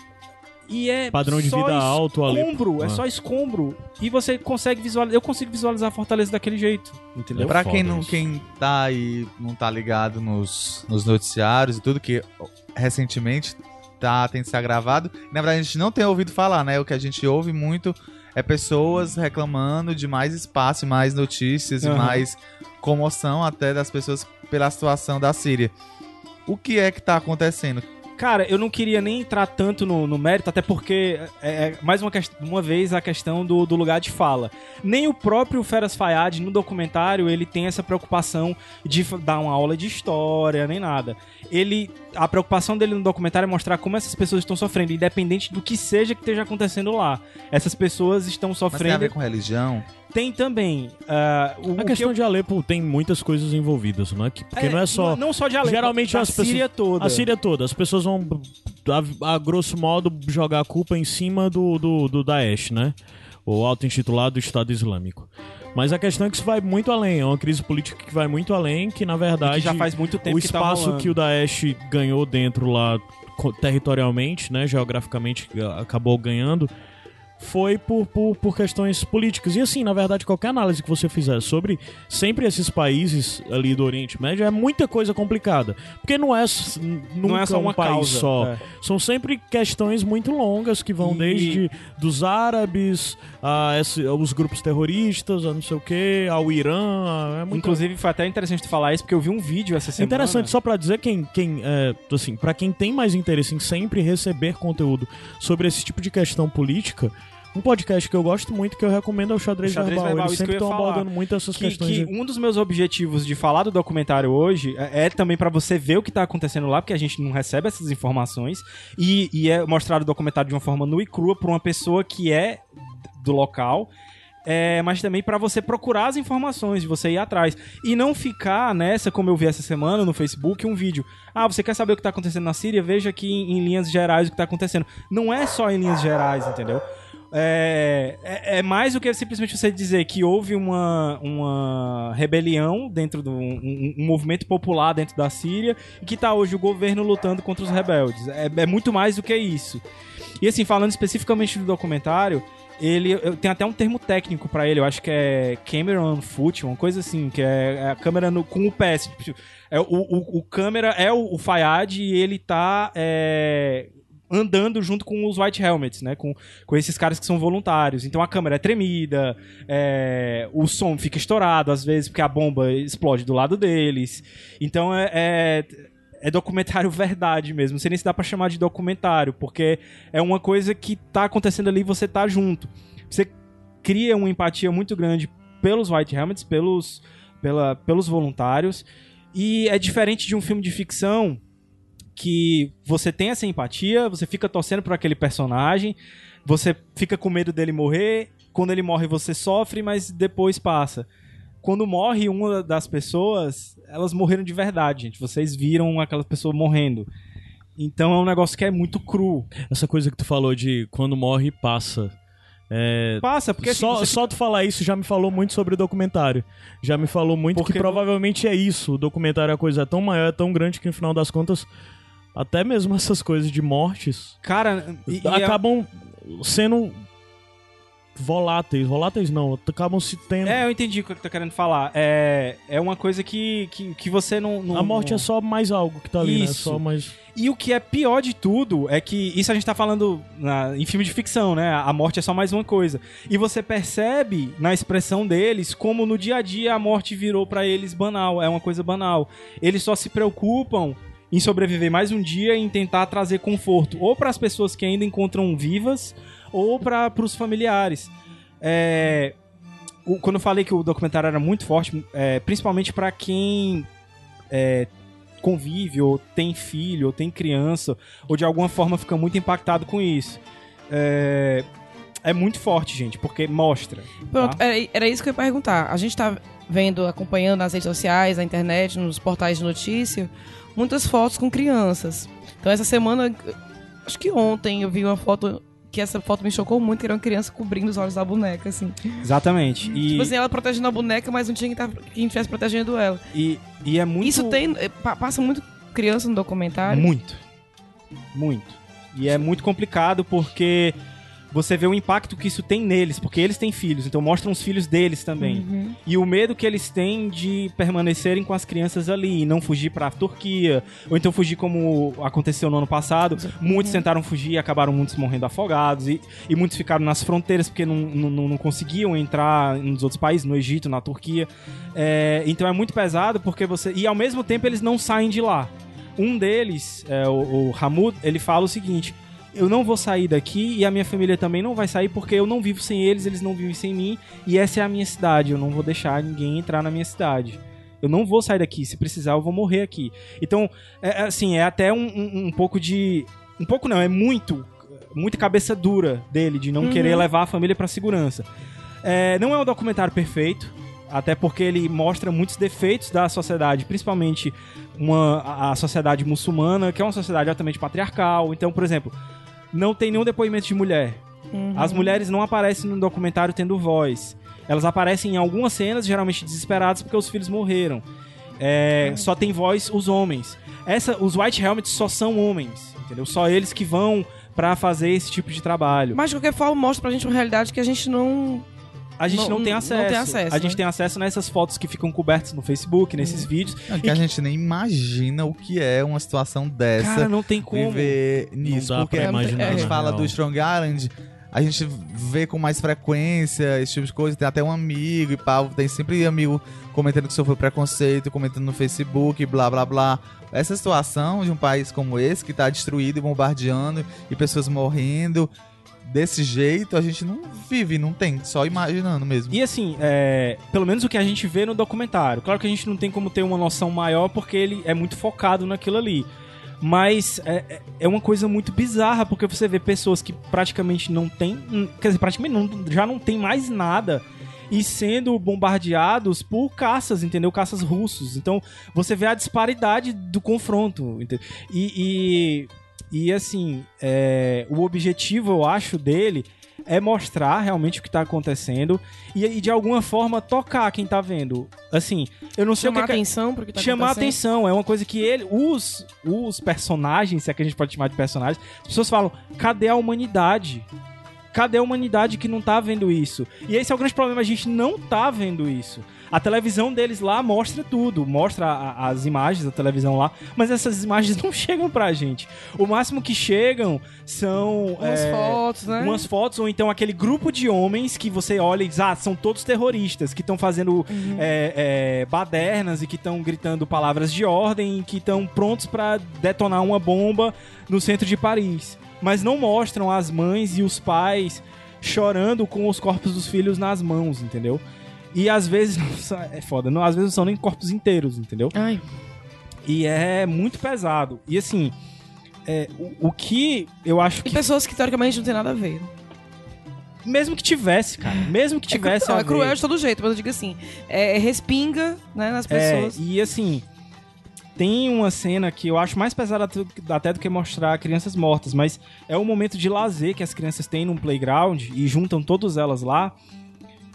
e é Padrão de só vida alto ali. escombro, é Ah. só escombro. E você consegue visualizar, eu consigo visualizar Fortaleza daquele jeito, entendeu? Pra foda quem não, isso. quem tá aí, não tá ligado nos, nos noticiários e tudo, que recentemente tá, tem se agravado. Na verdade, a gente não tem ouvido falar, né? O que a gente ouve muito é pessoas reclamando de mais espaço, e mais notícias e Aham. mais comoção até das pessoas pela situação da Síria. O que é que tá acontecendo? Cara, eu não queria nem entrar tanto no, no mérito, até porque é, é mais uma, uma vez a questão do, do lugar de fala. Nem o próprio Feras Fayad, no documentário, ele tem essa preocupação de dar uma aula de história, nem nada. Ele. A preocupação dele no documentário é mostrar como essas pessoas estão sofrendo, independente do que seja que esteja acontecendo lá. Essas pessoas estão Mas tem a sofrendo. ver com religião? Tem também. ah, o, A que questão eu- de Alepo tem muitas coisas envolvidas, né? Que- Porque não é só. Não, não só de Alepo, Geralmente as pessoas- Síria toda. A Síria toda. As pessoas vão, a, a grosso modo, jogar a culpa em cima do, do, do Daesh, né? O auto-intitulado Estado Islâmico. Mas a questão é que isso vai muito além. É uma crise política que vai muito além, que na verdade. que já faz muito tempo o que tá espaço que o Daesh ganhou dentro lá territorialmente, né, geograficamente a- acabou ganhando foi por, por, por questões políticas. E assim, na verdade, qualquer análise que você fizer sobre sempre esses países ali do Oriente Médio é muita coisa complicada. Porque não é, nunca é só uma um país causa, só. é. São sempre questões muito longas que vão E- desde dos árabes a esse- os grupos terroristas, a não sei o que, ao Irã. É muito Inclusive, foi até interessante tu falar isso, porque eu vi um vídeo essa semana. interessante, só pra dizer quem, quem é, assim, para quem tem mais interesse em sempre receber conteúdo sobre esse tipo de questão política, um podcast que eu gosto muito que eu recomendo é o Xadrez, O Xadrez Verbal. Verbal, Eles sempre estão abordando muito essas que, questões. que de- um dos meus objetivos de falar do documentário hoje é, é também pra você ver o que tá acontecendo lá, porque a gente não recebe essas informações, e, e é mostrar o documentário de uma forma nua e crua por uma pessoa que é do local. é, mas também pra você procurar as informações, de você ir atrás. E não ficar nessa, como eu vi essa semana no Facebook, um vídeo. Ah, você quer saber o que tá acontecendo na Síria? Veja aqui em, em linhas gerais o que tá acontecendo. Não é só em linhas gerais, entendeu? É, é, é mais do que simplesmente você dizer que houve uma, uma rebelião dentro do um, um movimento popular dentro da Síria e que tá hoje o governo lutando contra os rebeldes. É, é muito mais do que isso. E assim, falando especificamente do documentário, ele tem até um termo técnico pra ele, eu acho que é Cameron Foot, uma coisa assim, que é, é a câmera no- com o pé. tipo, É, o, o, o câmera é o, o Fayad e ele tá é, andando junto com os White Helmets, né? Com, com esses caras que são voluntários. Então a câmera é tremida, é, o som fica estourado às vezes porque a bomba explode do lado deles. Então é, é, é documentário verdade mesmo. Não sei nem se dá pra chamar de documentário, porque é uma coisa que tá acontecendo ali e você tá junto. Você cria uma empatia muito grande pelos White Helmets, pelos, pela, pelos voluntários. E é diferente de um filme de ficção que você tem essa empatia, você fica torcendo por aquele personagem, você fica com medo dele morrer, quando ele morre você sofre, mas depois passa. Quando morre uma das pessoas, elas morreram de verdade, gente. Vocês viram aquela pessoa morrendo. Então é um negócio que é muito cru. Essa coisa que tu falou de quando morre, passa. É, Passa, porque assim, só, você só tu falar isso já me falou muito sobre o documentário. Já me falou muito Porque que provavelmente é isso. O documentário a coisa é tão maior, é tão grande que no final das contas, até mesmo essas coisas de mortes Cara, e, e é- acabam sendo voláteis. Voláteis não, acabam se tendo. É, eu entendi o que tu tá querendo falar. É, é uma coisa que, que, que você não, não- a morte não- é só mais algo que tá ali, né? Isso. Só mais. E o que é pior de tudo é que isso a gente tá falando na- em filme de ficção, né? A morte é só mais uma coisa. E você percebe na expressão deles como no dia a dia a morte virou pra eles banal, é uma coisa banal. Eles só se preocupam em sobreviver mais um dia e em tentar trazer conforto ou para as pessoas que ainda encontram vivas ou para os familiares. É, o- quando eu falei que o documentário era muito forte, é, principalmente para quem é, convive, ou tem filho, ou tem criança, ou de alguma forma fica muito impactado com isso. É, é muito forte, gente, porque mostra. Pronto, tá? era, era isso que eu ia perguntar. A gente tá vendo, acompanhando nas redes sociais, na internet, nos portais de notícia, muitas fotos com crianças. Então essa semana, acho que ontem eu vi uma foto que essa foto me chocou muito, que era uma criança cobrindo os olhos da boneca, assim. Exatamente. E, Tipo assim, ela protegendo a boneca, mas não tinha quem, tava, quem estivesse protegendo ela. e, e é muito. Isso tem. eh, pa- Passa muito criança no documentário. Muito. Muito. E é muito complicado porque você vê o impacto que isso tem neles, porque eles têm filhos, então mostram os filhos deles também. Uhum. E o medo que eles têm de permanecerem com as crianças ali e não fugir pra Turquia, ou então fugir como aconteceu no ano passado. Muitos tentaram fugir e acabaram muitos morrendo afogados, e, e muitos ficaram nas fronteiras porque não, não, não- não conseguiam entrar nos outros países, no Egito, na Turquia. É, então é muito pesado porque você. E ao mesmo tempo eles não saem de lá. Um deles, é, o, o Hamud, ele fala o seguinte: eu não vou sair daqui e a minha família também não vai sair porque eu não vivo sem eles, eles não vivem sem mim e essa é a minha cidade. Eu não vou deixar ninguém entrar na minha cidade. Eu não vou sair daqui. Se precisar, eu vou morrer aqui. Então, é, é, assim, é até um, um, um pouco de. Um pouco não, é muito. Muita cabeça dura dele de não querer levar a família pra segurança. É, não é um documentário perfeito, até porque ele mostra muitos defeitos da sociedade, principalmente uma, a a sociedade muçulmana, que é uma sociedade altamente patriarcal. Então, por exemplo, não tem nenhum depoimento de mulher. As mulheres não aparecem no documentário tendo voz. Elas aparecem em algumas cenas, geralmente desesperadas, porque os filhos morreram. É, Só tem voz os homens. Essa, os White Helmets só são homens, entendeu? Só eles que vão pra fazer esse tipo de trabalho. Mas de qualquer forma mostra pra gente uma realidade que a gente não. A gente não, Não- tem não acesso. tem acesso, a gente né? tem acesso nessas fotos que ficam cobertas no Facebook, nesses vídeos. Não, que a gente nem imagina o que é uma situação dessa. Cara, não tem como. viver nisso. dá porque pra a imaginar, gente na fala real. do Strong Island, a gente vê com mais frequência esse tipo de coisa. Tem até um amigo e pau, tem sempre amigo comentando que sofreu preconceito, comentando no Facebook, blá blá blá. Essa situação de um país como esse, que tá destruído e bombardeando e pessoas morrendo. Desse jeito, a gente não vive, não tem, só imaginando mesmo. E assim, é, pelo menos o que a gente vê no documentário. Claro que a gente não tem como ter uma noção maior porque ele é muito focado naquilo ali. Mas é, é- é uma coisa muito bizarra porque você vê pessoas que praticamente não tem. hum, Quer dizer, praticamente não, já não tem mais nada. E sendo bombardeados por caças, entendeu? Caças russos. Então você vê a disparidade do confronto. E, e, e, assim, é, o objetivo, eu acho, dele é mostrar realmente o que tá acontecendo e, e, de alguma forma tocar quem tá vendo. Assim, eu não sei Chamar o que, que atenção pro que tá chamar atenção. É uma coisa que ele, os, os personagens, se é que a gente pode chamar de personagens, as pessoas falam: cadê a humanidade? Cadê a humanidade que não tá vendo isso? E esse é o grande problema, a gente não tá vendo isso. A televisão deles lá mostra tudo, mostra a- as imagens da televisão lá, mas essas imagens não chegam pra gente. O máximo que chegam são. Umas é, fotos, né? umas fotos, ou então aquele grupo de homens que você olha e diz, ah, são todos terroristas, que estão fazendo é, é, badernas e que estão gritando palavras de ordem e que estão prontos pra detonar uma bomba no centro de Paris. Mas não mostram as mães e os pais chorando com os corpos dos filhos nas mãos, entendeu? E às vezes, não é foda, não, às vezes não são nem corpos inteiros, entendeu? Ai, E é muito pesado. E assim, é, o, o que eu acho e que pessoas que teoricamente não tem nada a ver. Mesmo que tivesse, cara. Mesmo que tivesse. é, a é cruel ver. de todo jeito, mas eu digo assim, é, respinga né, nas É, pessoas. e assim. Tem uma cena que eu acho mais pesada até do que mostrar crianças mortas, mas é o momento de lazer que as crianças têm num playground e juntam todas elas lá.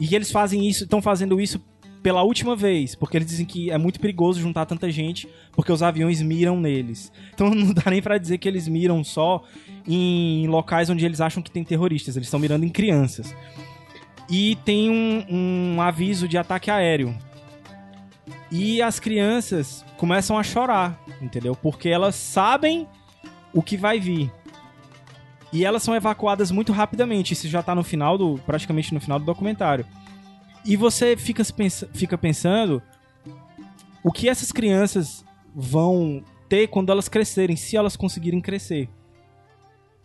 E eles fazem isso, estão fazendo isso pela última vez, porque eles dizem que é muito perigoso juntar tanta gente, porque os aviões miram neles. Então não dá nem pra dizer que eles miram só em locais onde eles acham que tem terroristas, eles estão mirando em crianças. E tem um, um aviso de ataque aéreo. E as crianças começam a chorar, entendeu? Porque elas sabem o que vai vir. E elas são evacuadas muito rapidamente. Isso já tá no final do. praticamente no final do documentário. E você fica, se pensa- fica pensando o que essas crianças vão ter quando elas crescerem, se elas conseguirem crescer.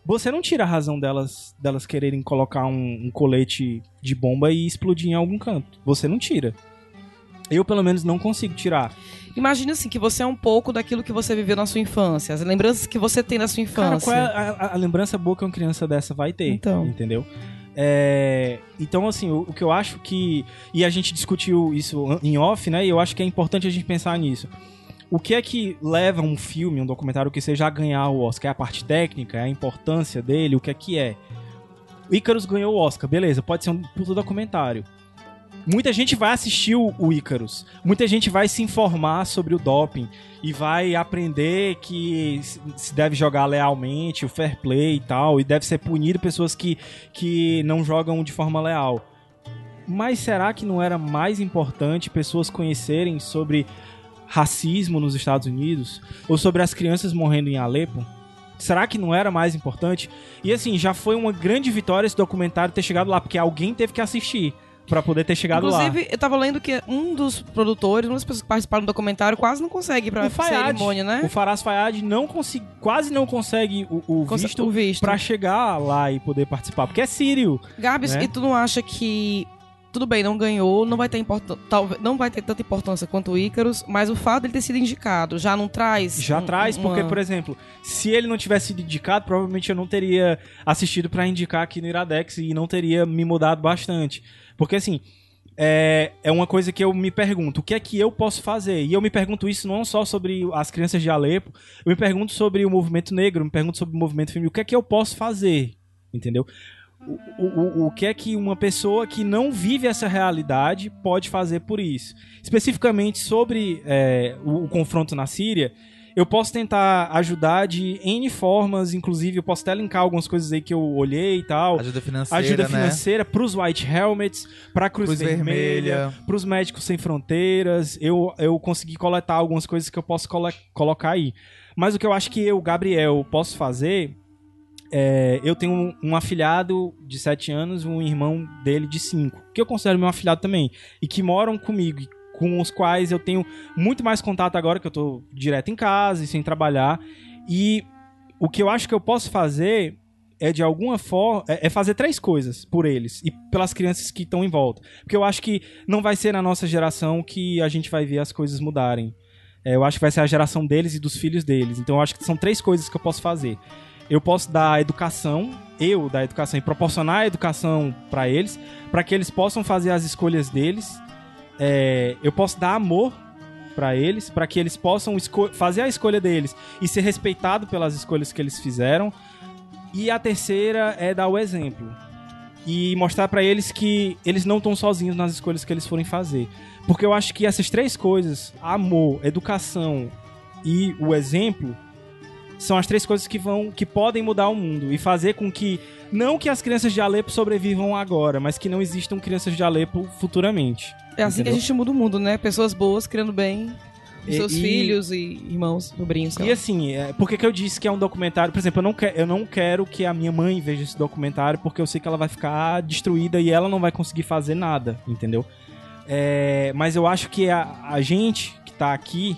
Você não tira a razão delas, delas quererem colocar um, um colete de bomba e explodir em algum canto. Você não tira. Eu, pelo menos, não consigo tirar. Imagina assim, que você é um pouco daquilo que você viveu na sua infância, as lembranças que você tem da sua Cara, infância. qual é a, a- a lembrança boa que uma criança dessa vai ter? Então. Entendeu? É, então, assim, o, o que eu acho que. E a gente discutiu isso em off, né? E eu acho que é importante a gente pensar nisso. O que é que leva um filme, um documentário que seja a ganhar o Oscar? É a parte técnica? É a importância dele? O que é que é? O Icarus ganhou o Oscar, beleza, pode ser um puta documentário. Muita gente vai assistir o, o Icarus. Muita gente vai se informar sobre o doping e vai aprender que se- deve jogar lealmente, o fair play e tal, e deve ser punido pessoas que, que não jogam de forma leal. Mas será que não era mais importante pessoas conhecerem sobre racismo nos Estados Unidos ou sobre as crianças morrendo em Alepo? Será que não era mais importante? E assim, já foi uma grande vitória esse documentário ter chegado lá, porque alguém teve que assistir. Pra poder ter chegado lá. Inclusive, eu tava lendo que um dos produtores, uma das pessoas que participaram do documentário, quase não consegue ir pra Fayad, cerimônia, né? o Faraz Fayad não consegui, quase não consegue o, o Conse- visto o visto. pra chegar lá e poder participar, porque é sírio. Gabs, né? e tu não acha que tudo bem, não ganhou, não vai ter talvez não vai ter tanta importância quanto o Ícaros, mas o fato dele ter sido indicado já não traz Já um- traz, uma- porque, por exemplo, se ele não tivesse sido indicado, provavelmente eu não teria assistido pra indicar aqui no Iradex e não teria me mudado bastante. Porque, assim, é, é uma coisa que eu me pergunto, o que é que eu posso fazer? E eu me pergunto isso não só sobre as crianças de Alepo, eu me pergunto sobre o movimento negro, me pergunto sobre o movimento feminino, o que é que eu posso fazer? Entendeu? O, o, o- o que é que uma pessoa que não vive essa realidade pode fazer por isso? Especificamente sobre é, o, o confronto na Síria, eu posso tentar ajudar de N formas, inclusive eu posso até linkar algumas coisas aí que eu olhei e tal. Ajuda financeira, Ajuda né? financeira pros White Helmets, pra Cruz, Cruz Vermelha, Vermelha. pros Médicos Sem Fronteiras. Eu, eu consegui coletar algumas coisas que eu posso colo- colocar aí. Mas o que eu acho que eu, Gabriel, posso fazer é, eu tenho um, um afilhado de 7 anos e um irmão dele de 5, que eu considero meu afilhado também, e que moram comigo, e com os quais eu tenho muito mais contato agora, que eu tô direto em casa e sem trabalhar. E o que eu acho que eu posso fazer é de alguma forma é é fazer três coisas por eles e pelas crianças que estão em volta. Porque eu acho que não vai ser na nossa geração que a gente vai ver as coisas mudarem. É, eu acho que vai ser a geração deles e dos filhos deles. Então eu acho que são três coisas que eu posso fazer. Eu posso dar educação, eu dar educação e proporcionar a educação para eles, para que eles possam fazer as escolhas deles. É, eu posso dar amor para eles, para que eles possam fazer a escolha deles e ser respeitado pelas escolhas que eles fizeram. E a terceira é dar o exemplo e mostrar para eles que eles não estão sozinhos nas escolhas que eles forem fazer. Porque eu acho que essas três coisas, amor, educação e o exemplo, são as três coisas que vão que podem mudar o mundo e fazer com que não que as crianças de Alepo sobrevivam agora, mas que não existam crianças de Alepo futuramente. É assim Entendeu? que a gente muda o mundo, né? Pessoas boas criando bem E- seus e- filhos e irmãos, sobrinhos. E assim, é, por que, que eu disse que é um documentário? Por exemplo, eu não, que, eu não quero que a minha mãe veja esse documentário porque eu sei que ela vai ficar destruída e ela não vai conseguir fazer nada, entendeu? É, mas eu acho que a, a gente que tá aqui,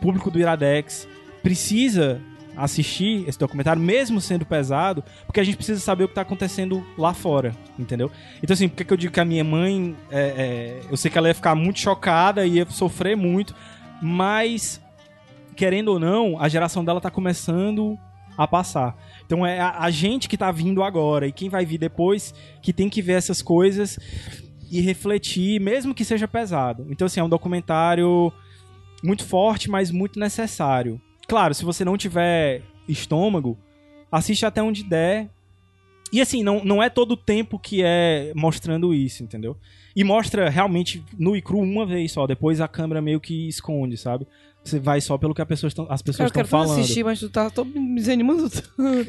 público do Iradex, precisa assistir esse documentário, mesmo sendo pesado, porque a gente precisa saber o que tá acontecendo lá fora, entendeu? Então, assim, por que, eu digo que a minha mãe, é, é, eu sei que ela ia ficar muito chocada, ia sofrer muito, mas querendo ou não, a geração dela tá começando a passar. Então é a, a gente que tá vindo agora e quem vai vir depois que tem que ver essas coisas e refletir, mesmo que seja pesado. Então, assim, é um documentário muito forte, mas muito necessário. Claro, se você não tiver estômago, assiste até onde der. E assim, não, não é todo o tempo que é mostrando isso, entendeu? E mostra realmente nu e cru uma vez só, depois a câmera meio que esconde, sabe? Você vai só pelo que a pessoa estão- as pessoas eu quero estão tanto falando. assistir, mas tu tá todo me desanimando.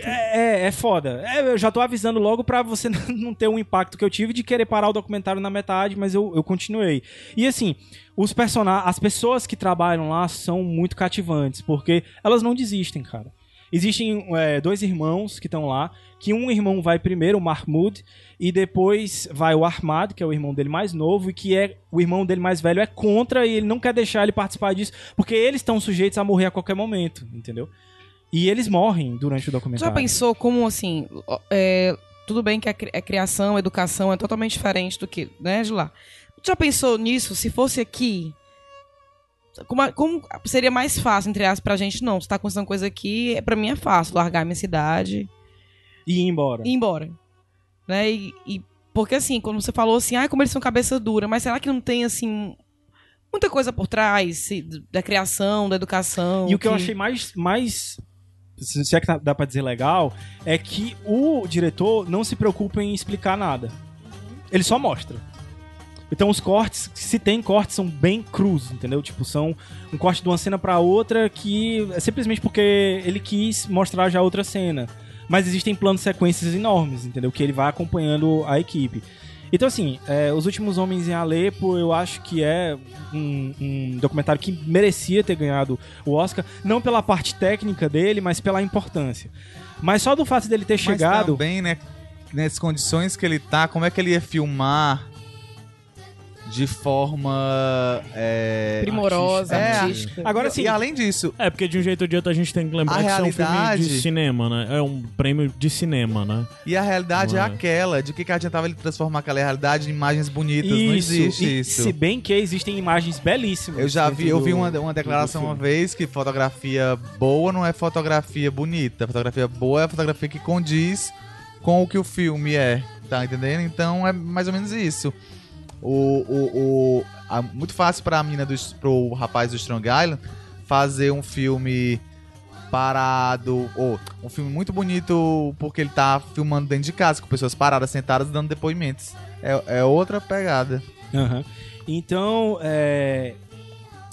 É, é, é foda. É, eu já tô avisando logo pra você não ter o impacto que eu tive de querer parar o documentário na metade, mas eu, eu continuei. E assim, os personagens, as pessoas que trabalham lá são muito cativantes, porque elas não desistem, cara. Existem é, dois irmãos que estão lá, que um irmão vai primeiro, o Mahmoud, e depois vai o Ahmad, que é o irmão dele mais novo, e que é o irmão dele mais velho é contra e ele não quer deixar ele participar disso, porque eles estão sujeitos a morrer a qualquer momento, entendeu? E eles morrem durante o Tu já documentário. pensou como, assim, é, tudo bem que a, a criação, a educação é totalmente diferente do que, né, de lá. Já pensou nisso? Se fosse aqui, como, como seria mais fácil, entre aspas, pra gente? Não, você tá acontecendo coisa aqui, é, pra mim é fácil largar minha cidade E ir embora. e ir embora. Né? E, e- porque assim, quando você falou assim, ah, como eles são cabeça dura, mas será que não tem assim muita coisa por trás se- da criação, da educação? E o que eu achei mais, mais se é que dá pra dizer legal, é que o diretor não se preocupa em explicar nada. Ele só mostra. Então os cortes, se tem cortes, são bem crus, entendeu? Tipo, são um corte de uma cena pra outra que é simplesmente porque ele quis mostrar já outra cena. Mas existem planos sequências enormes, entendeu? Que ele vai acompanhando a equipe. Então, assim, é, Os Últimos Homens em Alepo, eu acho que é um, um documentário que merecia ter ganhado o Oscar, não pela parte técnica dele, mas pela importância. Mas só do fato dele ter Mas chegado. também, né, nessas condições que ele tá, como é que ele ia filmar de forma. É, Primorosa, É, artística. Agora e, sim, e além disso, É, porque de um jeito ou de outro a gente tem que lembrar que isso é um filme realidade- de cinema, né? É um prêmio de cinema, né? e a realidade é Não é. aquela, de que, que adiantava ele transformar aquela realidade em imagens bonitas. não isso, existe e isso. Se bem que existem imagens belíssimas. Eu já vi, eu vi uma, uma declaração uma vez que fotografia boa não é fotografia bonita. Fotografia boa é a fotografia que condiz com o que o filme é. Tá entendendo? Então é mais ou menos isso. O, o, o, a- muito fácil pra mina do, pro rapaz do Strong Island fazer um filme parado, ou um filme muito bonito porque ele tá filmando dentro de casa, com pessoas paradas, sentadas, dando depoimentos. É, é outra pegada. Aham. Então, é,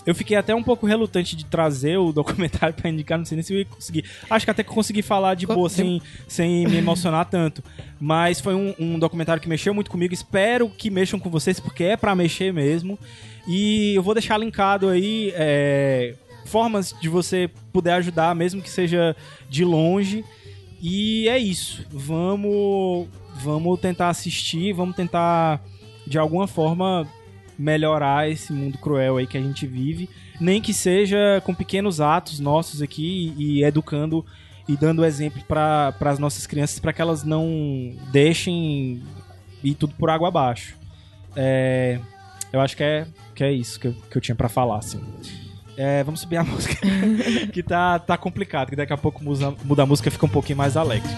eu fiquei até um pouco relutante de trazer o documentário pra indicar, não sei nem se eu ia conseguir. Acho que até que consegui falar de boa, sem, sem me emocionar tanto. Mas foi um, um documentário que mexeu muito comigo. Espero que mexam com vocês, porque é pra mexer mesmo. E eu vou deixar linkado aí é, formas de você poder ajudar, mesmo que seja de longe. E é isso. Vamos, vamos tentar assistir, vamos tentar de alguma forma melhorar esse mundo cruel aí que a gente vive, nem que seja com pequenos atos nossos aqui e, e educando e dando exemplo para as nossas crianças para que elas não deixem ir tudo por água abaixo. É, eu acho que é, que é isso que eu, que eu tinha para falar, assim. É, vamos subir a música, que tá, tá complicado, que daqui a pouco muda, muda a música fica um pouquinho mais alegre.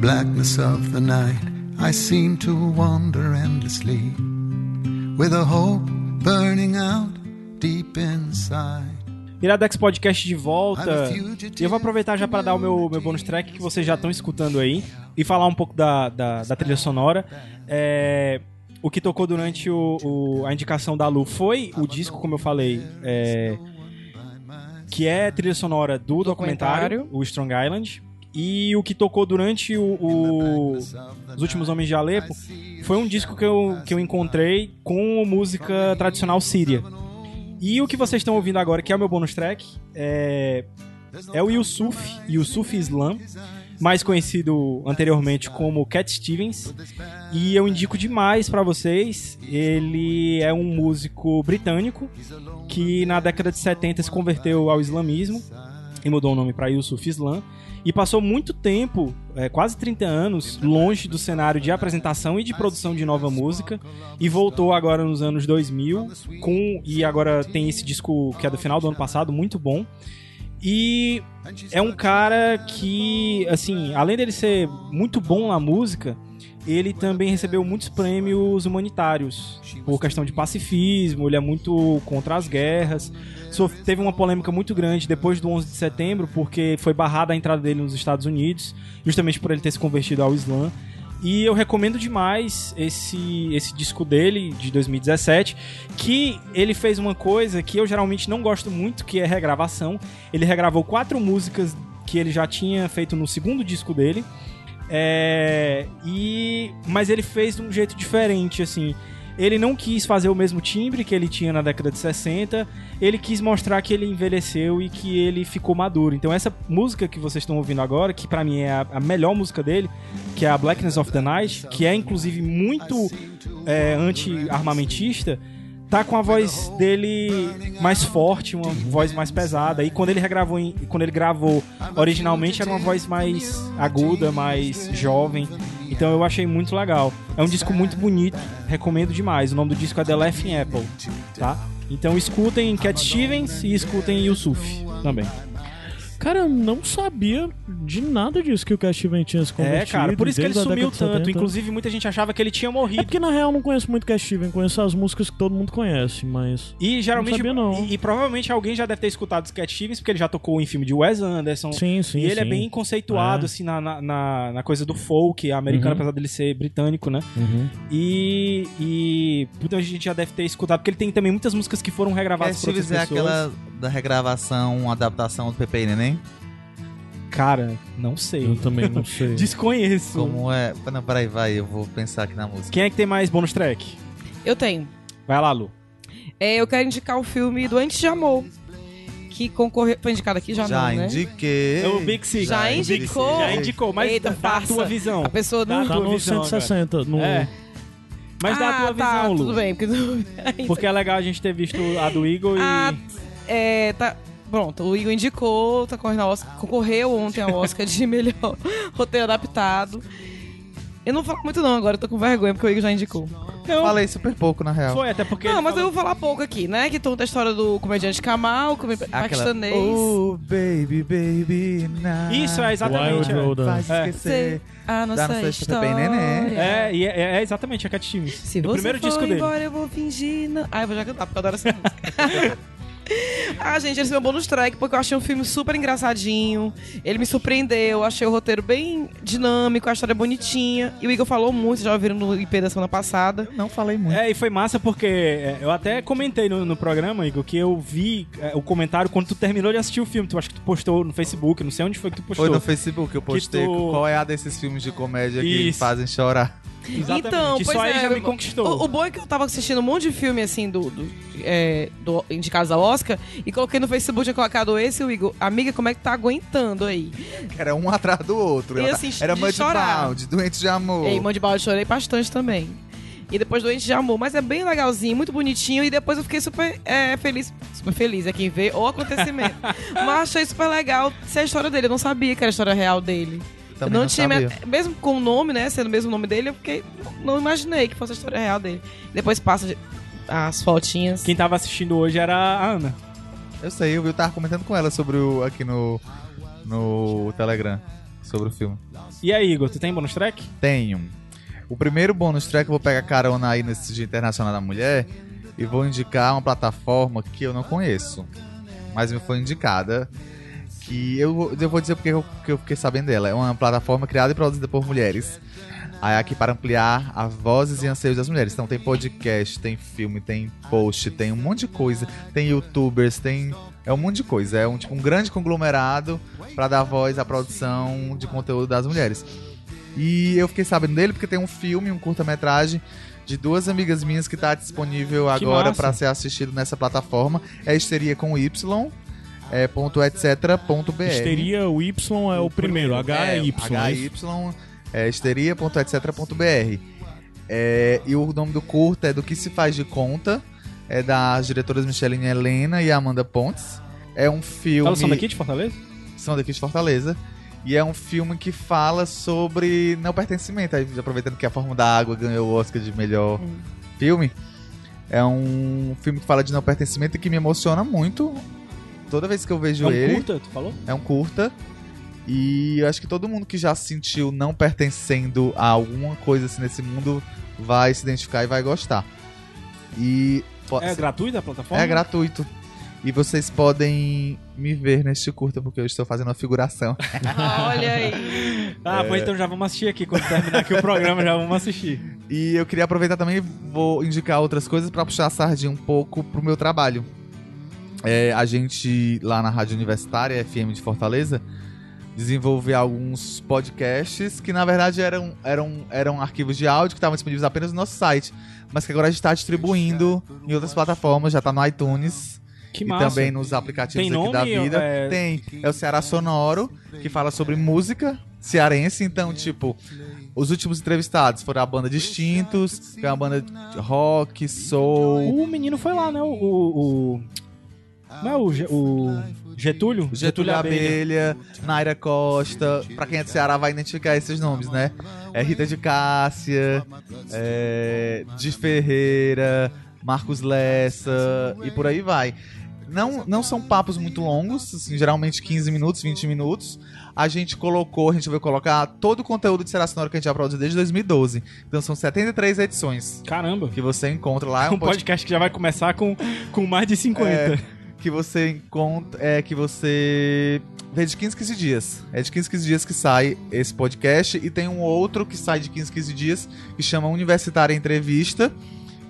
Blackness of the night, I seem to wander endlessly, with a hope burning out deep inside. Iradex Podcast de volta. E eu vou aproveitar já para dar o meu, meu bônus track que vocês já estão escutando aí e falar um pouco da, da, da trilha sonora. É, o que tocou durante o, o- a indicação da Lu foi o disco, como eu falei, é, que é trilha sonora do documentário, Documentário. o Strong Island. E o que tocou durante o, o- Os Últimos Homens de Alepo foi um disco que eu, que eu encontrei com música tradicional síria. E o que vocês estão ouvindo agora, que é o meu bônus track, é, é o Yusuf, Yusuf Islam, mais conhecido anteriormente como Cat Stevens. E eu indico demais pra vocês. Ele é um músico britânico que na década de 70 se converteu ao islamismo e mudou o nome para Yusuf Islam. E passou muito tempo, é, quase 30 anos, longe do cenário de apresentação e de produção de nova música. E voltou agora nos anos 2000, com, e agora tem esse disco que é do final do ano passado, muito bom. E é um cara que, assim, além dele ser muito bom na música, ele também recebeu muitos prêmios humanitários por questão de pacifismo, ele é muito contra as guerras. Teve uma polêmica muito grande depois do 11 de setembro, porque foi barrada a entrada dele nos Estados Unidos, justamente por ele ter se convertido ao Islã. E eu recomendo demais esse, esse disco dele, de 2017, que ele fez uma coisa que eu geralmente não gosto muito, que é regravação. Ele regravou quatro músicas que ele já tinha feito no segundo disco dele. É, e mas ele fez de um jeito diferente, assim. Ele não quis fazer o mesmo timbre que ele tinha na década de 60. Ele quis mostrar que ele envelheceu e que ele ficou maduro. Então essa música que vocês estão ouvindo agora, que pra mim é a, a melhor música dele, que é a Blackness of the Night, que é inclusive muito é, anti-armamentista, tá com a voz dele mais forte, uma voz mais pesada. E quando ele regravou, quando ele gravou originalmente era uma voz mais aguda, mais jovem. Então eu achei muito legal. É um disco muito bonito, recomendo demais. O nome do disco é The Laughing Apple, tá? Então escutem Cat Stevens e escutem Yusuf também. Cara, eu não sabia de nada disso que o Cat Steven tinha se É, convertido. cara, por isso que ele sumiu tanto. 70. Inclusive, muita gente achava que ele tinha É morrido. porque na real eu não conheço muito Cat Steven, conheço as músicas que todo mundo conhece, mas. E geralmente. Não sabia, não. E, e provavelmente alguém já deve ter escutado os Cat Stevens, porque ele já tocou em filme de Wes Anderson. Sim, sim. e ele é bem conceituado, É. assim, na, na, na- na coisa do folk americano, Uhum. apesar dele ser britânico, né? Uhum. E. E. Muita gente já deve ter escutado, porque ele tem também muitas músicas que foram Cat regravadas por outras é pessoas. aquela da regravação, adaptação do Pepe e Neném? Cara, não sei. Eu também não sei. Desconheço. Como é... Não, peraí, vai, eu vou pensar aqui na música. Quem é que tem mais bônus track? Eu tenho. Vai lá, Lu. É, eu quero indicar o filme Doentes de Amor. Que concorreu. Foi indicado aqui já, Já não, né? indiquei. É o Big Six. Já Six. indicou? Já indicou, mas Eita, dá a tua visão. A pessoa não. Tá tua no visão 160. No... É. Mas dá a ah, tua tá, visão, Lu. Tudo bem, porque. Porque é legal a gente ter visto a do Eagle e. Ah, é, tá. Pronto, o Igor indicou, tá correndo ao Oscar, concorreu ontem ao Oscar de melhor roteiro adaptado. Eu não vou falar muito não agora, eu tô com vergonha porque o Igor já indicou. Não, Falei super pouco, na real. foi até porque. não, mas eu falou- vou falar pouco aqui, né? Que conta a história do comediante Kamal, come... paquistanês. Oh, baby, baby, now. Isso, é exatamente. Wild é. Faz É. esquecer. a nossa Dá no sexto Pepe história. e Neném. É, e é, é exatamente a Cat Stevens. Se do você primeiro for disco dele. embora, eu vou fingir. Não... Ah, eu vou já cantar, porque eu adoro essa música. ah, gente, esse é meu bônus track, porque eu achei um filme super engraçadinho. Ele me surpreendeu, achei o roteiro bem dinâmico, a história é bonitinha. E o Igor falou muito, já ouviram no IP da semana passada. Não falei muito. É, e foi massa porque é, eu até comentei no, no programa, Igor, que eu vi é, o comentário quando tu terminou de assistir o filme. Tu acho que tu postou no Facebook, não sei onde foi que tu postou. Foi no Facebook, eu postei tu- qual é a desses filmes de comédia que Isso. fazem chorar. Exatamente. Então, pois só aí é, já me eu- conquistou. O, o bom é que eu tava assistindo um monte de filme, assim, do, do, é, do indicados ao Oscar, e coloquei no Facebook, tinha colocado esse, o Igor, amiga, como é que tá aguentando aí? Era um atrás do outro. E assim, Era de chorar. Mudbound, Doente de Amor. Ei, Mão de Balde, chorei bastante também. E depois Doente de Amor, mas é bem legalzinho, muito bonitinho, e depois eu fiquei super é, feliz, super feliz, é quem vê o acontecimento. mas achei super legal ser a história dele, eu não sabia que era a história real dele. Também não, não tinha, mesmo com o nome, né, sendo o mesmo nome dele, eu fiquei, não imaginei que fosse a história real dele. Depois passa de- as fotinhas. Quem tava assistindo hoje era a Ana. Eu sei, eu tava comentando com ela sobre o. aqui no. no Telegram. Sobre o filme. E aí, Igor, tu tem bônus track? Tenho. O primeiro bônus track eu vou pegar carona aí nesse Dia Internacional da Mulher e vou indicar uma plataforma que eu não conheço, mas me foi indicada. Que eu, eu vou dizer porque eu, que eu fiquei sabendo dela. É uma plataforma criada e produzida por mulheres. Aí aqui para ampliar as vozes e anseios das mulheres. Então tem podcast, tem filme, tem post, tem um monte de coisa. Tem youtubers, tem. É um monte de coisa. É um, tipo, um grande conglomerado para dar voz à produção de conteúdo das mulheres. E eu fiquei sabendo dele porque tem um filme, um curta-metragem de duas amigas minhas que tá disponível agora para ser assistido nessa plataforma. É Histeria com Y, é, ponto etc, ponto br. Histeria, o Y é o primeiro, H é Y. é isso? É, histeria.etc.br. É, e o nome do curta é Do Que Se Faz de Conta. É das diretoras Micheline Helena e Amanda Pontes. É um filme. Elas são daqui de Fortaleza? São daqui de Fortaleza. E é um filme que fala sobre não pertencimento. Aí, aproveitando que a Forma da Água ganhou o Oscar de melhor filme. É um filme que fala de não pertencimento e que me emociona muito. Toda vez que eu vejo É um ele. curta, tu falou? É um curta. E eu acho que todo mundo que já se sentiu não pertencendo a alguma coisa assim nesse mundo vai se identificar e vai gostar. E É gratuita a plataforma? é gratuito. E vocês podem me ver neste curta, porque eu estou fazendo uma figuração. Olha aí. Ah, É. pois então já vamos assistir aqui. Quando terminar aqui o programa, já vamos assistir. E eu queria aproveitar também, vou indicar outras coisas para puxar a sardinha um pouco pro meu trabalho. É, a gente, lá na Rádio Universitária, FM de Fortaleza, desenvolve alguns podcasts que, na verdade, eram, eram, eram arquivos de áudio que estavam disponíveis apenas no nosso site, mas que agora a gente está distribuindo em outras plataformas, já está no iTunes Que e massa. também nos aplicativos Tem aqui da vida. é- Tem. É o Ceará Sonoro, que fala sobre música cearense. Então, tipo, os últimos entrevistados foram a banda Distintos, que é uma banda de rock, soul. O menino foi lá, né? O. o, o- Não é o, Ge- o Getúlio? Getúlio Abelha, Naira Costa. Pra quem é do Ceará vai identificar esses nomes, né? É Rita de Cássia, é, de Ferreira, Marcos Lessa e por aí vai. não, não são papos muito longos, assim, geralmente 15 minutos, 20 minutos. A gente colocou, a gente vai colocar todo o conteúdo de Será Sonora que a gente já produziu desde 2012. Então são 73 edições Caramba. que você encontra lá. É Um podcast que já vai começar com, com mais de 50. É, que você encontra. É que você. Vê de 15 15 dias. É de 15 15 dias que sai esse podcast. E tem um outro que sai de 15 15 dias que chama Universitária Entrevista.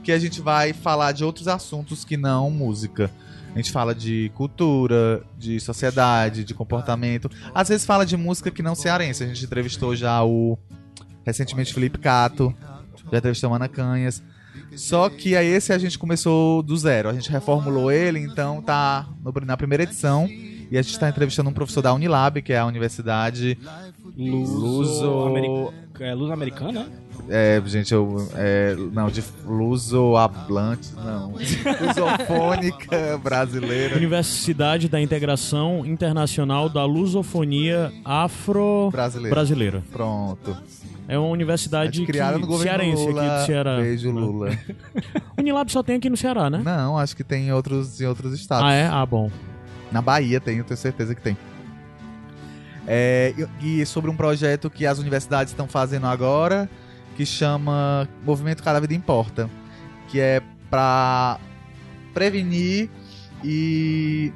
Que a gente vai falar de outros assuntos que não música. A gente fala de cultura, de sociedade, de comportamento. Às vezes fala de música que não cearense. A gente entrevistou já o. Recentemente Felipe Cato. Já entrevistou Ana Canhas. Só que aí esse a gente começou do zero. A gente reformulou ele, então tá no- na primeira edição. E a gente está entrevistando um professor da Unilab, que é a universidade. Luso... Ameri- É, Americana? É, gente, eu. É, não, de Luso-Hablante, não. Lusofônica brasileira. Universidade da Integração Internacional da Lusofonia Afro-Brasileira. Brasileira. Pronto. É uma universidade criada que- no governo cearense Lula. aqui do Ceará. Beijo, Lula. Unilab só tem aqui no Ceará, né? Não, acho que tem em outros, em outros estados. Ah, é? Ah, bom. Na Bahia tem, eu tenho certeza que tem. É, e, e sobre um projeto que as universidades estão fazendo agora, que chama Movimento Cada Vida Importa, que é para prevenir e,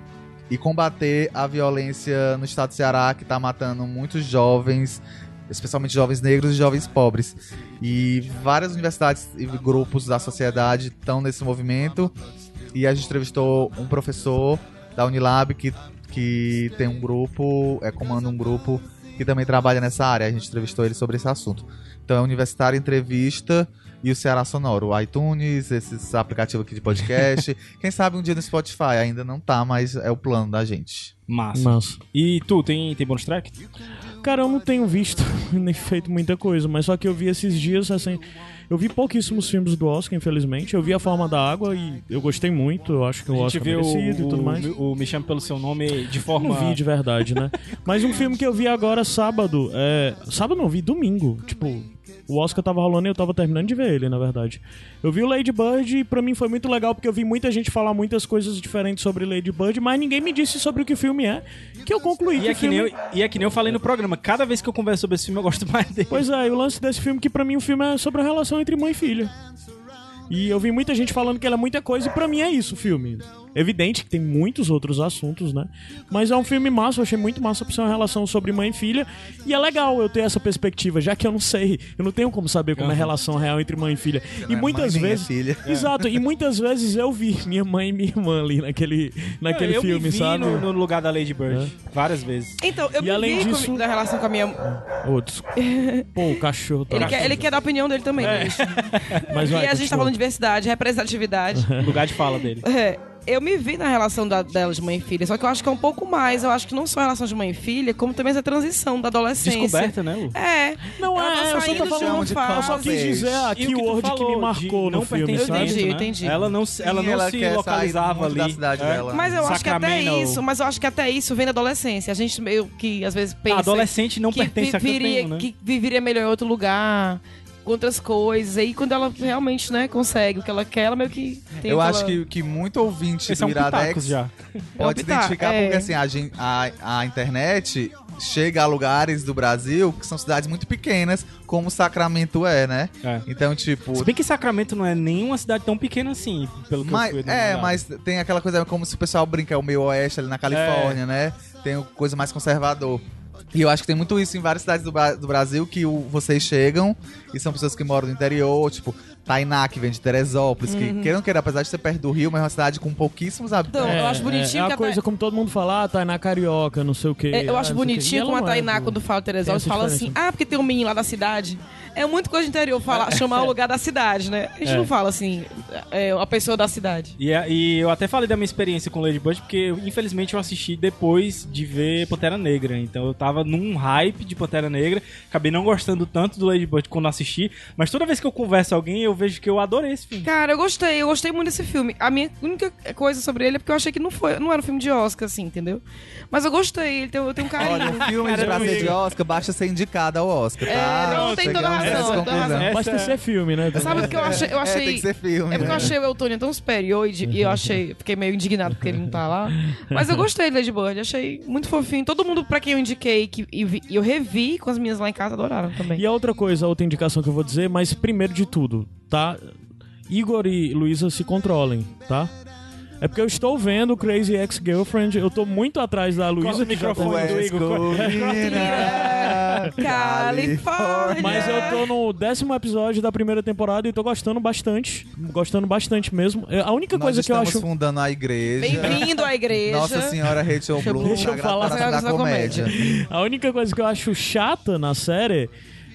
e combater a violência no estado do Ceará, que está matando muitos jovens, especialmente jovens negros e jovens pobres. E várias universidades e grupos da sociedade estão nesse movimento. E a gente entrevistou um professor da Unilab que, que tem um grupo, é, comanda um grupo que também trabalha nessa área. A gente entrevistou ele sobre esse assunto. Então é Universitário Entrevista e o Ceará Sonoro, o iTunes, esses aplicativos aqui de podcast. Quem sabe um dia no Spotify, ainda não tá, mas é o plano da gente. Massa. Massa. E tu, tem, tem bonus track? Cara, eu não tenho visto nem feito muita coisa, mas só que eu vi esses dias, assim. Eu vi pouquíssimos filmes do Oscar, infelizmente. Eu vi A Forma da Água e eu gostei muito. Eu acho que o a gente Oscar viu merecido o, e tudo mais. o, o Me Chame Pelo Seu Nome de forma... Não vi de verdade, né? Mas um filme que eu vi agora sábado, é... Sábado não, vi domingo. Tipo, o Oscar tava rolando e eu tava terminando de ver ele, na verdade. Eu vi o Lady Bird e pra mim foi muito legal porque eu vi muita gente falar muitas coisas diferentes sobre Lady Bird, mas ninguém me disse sobre o que o filme é. Que eu concluí E que é, que filme... eu, e é que nem eu falei no programa, cada vez que eu converso sobre esse filme eu gosto mais dele. Pois é, e o lance desse filme que pra mim o filme é sobre a relação entre mãe e filha. E eu vi muita gente falando que ele é muita coisa e pra mim é isso o filme. Evidente que tem muitos outros assuntos, né? Mas é um filme massa, eu achei muito massa por ser uma relação sobre mãe e filha. E é legal eu ter essa perspectiva, já que eu não sei, eu não tenho como saber como é a relação real entre mãe e filha. E não é muitas é vezes. filha. Exato, e muitas vezes eu vi minha mãe e minha irmã ali naquele, naquele eu filme, me vi sabe? No, no lugar da Lady Bird, várias vezes. Então, eu E me além vi com- disso- da relação com a minha... Ô, desculpa. Pô, o cachorro tá. Ele quer, ele quer dar a opinião dele também. né? Mas E vai, a gente tá continua. falando de diversidade, representatividade. Lugar de fala dele. É, eu me vi na relação da, delas de mãe e filha, só que eu acho que é um pouco mais. Eu acho que não só a relação de mãe e filha, como também essa transição da adolescência. Descoberta, né, Lu? É. Não, Ela tá é, eu só tô falando de fase. Eu só quis dizer a que keyword que, falou me marcou no não filme, sabe? Entendi, né? entendi. Ela não, se- ela não ela se localizava muito da ali. cidade É. dela. Mas eu acho que até Sacramento. isso, mas eu acho que até isso vem da adolescência. A gente meio que às vezes pensa A adolescente não que pertence a nenhum, né? que viveria melhor em outro lugar, com outras coisas. Aí quando ela realmente, né, consegue o que ela quer, ela meio que tem Eu acho que, que muito ouvinte Esse do é um Iradex já. pode É um se identificar é. porque assim, a, gen- a, a internet chega a lugares do Brasil que são cidades muito pequenas, como Sacramento é, né? É. Então, tipo. Se bem que Sacramento não é nenhuma cidade tão pequena assim, pelo que Mas, eu fui é, mas tem aquela coisa como se o pessoal brinca, é o meio oeste ali na Califórnia, né? Tem o coisa mais conservador. E eu acho que tem muito isso em várias cidades do, do Brasil que o- vocês chegam e são pessoas que moram no interior, tipo Tainá, que vem de Teresópolis, que queiram queira, apesar de ser perto do Rio, mas é uma cidade com pouquíssimos habitantes. Então, eu acho bonitinho é, que a até- coisa como todo mundo fala, ah, na carioca, não sei o quê. É, eu ah, acho não. E bonitinho como a não é, Tainá, quando fala Teresópolis, fala assim: ah, porque tem um menino lá da cidade. É muito coisa de interior falar, chamar o lugar da cidade, né? A gente É. não fala assim, é, a pessoa da cidade. E, é- e eu até falei da minha experiência com Lady Bird, porque eu, infelizmente eu assisti depois de ver Pantera Negra. Então eu tava num hype de Pantera Negra, acabei não gostando tanto do Lady Bird quando assisti, mas toda vez que eu converso com alguém, eu eu vejo que eu adorei esse filme. Cara, eu gostei, eu gostei muito desse filme. A minha única coisa sobre ele é porque eu achei que não foi, não era um filme de Oscar, assim, entendeu? Mas eu gostei, ele tem, eu tenho um carinho. Olha, filme de pra ser de Oscar, basta ser indicado ao Oscar, tá? É, não, tem toda Chegamos razão, toda razão. Basta ser filme, né? Sabe o que eu achei? Eu É, achei. tem que ser filme. É porque eu né? achei o Eltônio tão superior e, e eu achei. Fiquei meio indignado porque ele não tá lá. Mas eu gostei de Lady Bird, achei muito fofinho. Todo mundo pra quem eu indiquei que, e, vi- e eu revi com as minhas lá em casa adoraram também. E a outra coisa, a outra indicação que eu vou dizer, mas primeiro de tudo, tá? Igor e Luísa se controlem, tá? É porque eu estou vendo Crazy Ex-Girlfriend, eu tô muito atrás da Luísa. Tá- microfone do West Igor. Califórnia. Mas eu tô no décimo episódio da primeira temporada e tô gostando bastante. Gostando bastante mesmo. É, A única Nós coisa que eu estamos acho. fundando a igreja. Bem-vindo à igreja. Nossa Senhora Rachel Bloom Deixa eu falar. Da, Da Comédia. A única coisa que eu acho chata na série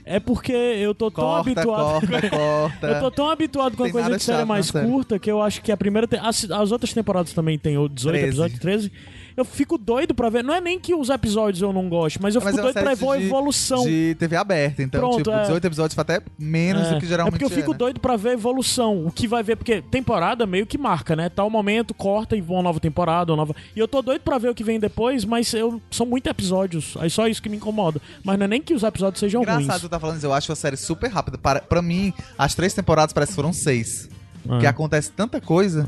é porque eu tô tão Corta, habituado. corta, corta. Eu tô tão habituado com a coisa de série mais série. curta que eu acho que a primeira. te- As, as outras temporadas também tem o 18 13. episódios, 13. Eu fico doido pra ver. Não é nem que os episódios eu não gosto, mas eu Mas fico é doido pra ver a evolução. De TV aberta, então, Pronto, tipo, é. 18 episódios foi até menos É, do que é geralmente porque eu fico né? doido pra ver a evolução. O que vai ver, porque temporada meio que marca, né? Tal momento, corta e uma nova temporada, uma nova. E eu tô doido pra ver o que vem depois, mas eu são muitos episódios. Aí só isso que me incomoda. Mas não é nem que os episódios sejam Engraçado ruins. tu tá falando isso, eu acho a série super rápida. Para, pra mim, as três temporadas parece que foram seis. Ah. Porque acontece tanta coisa.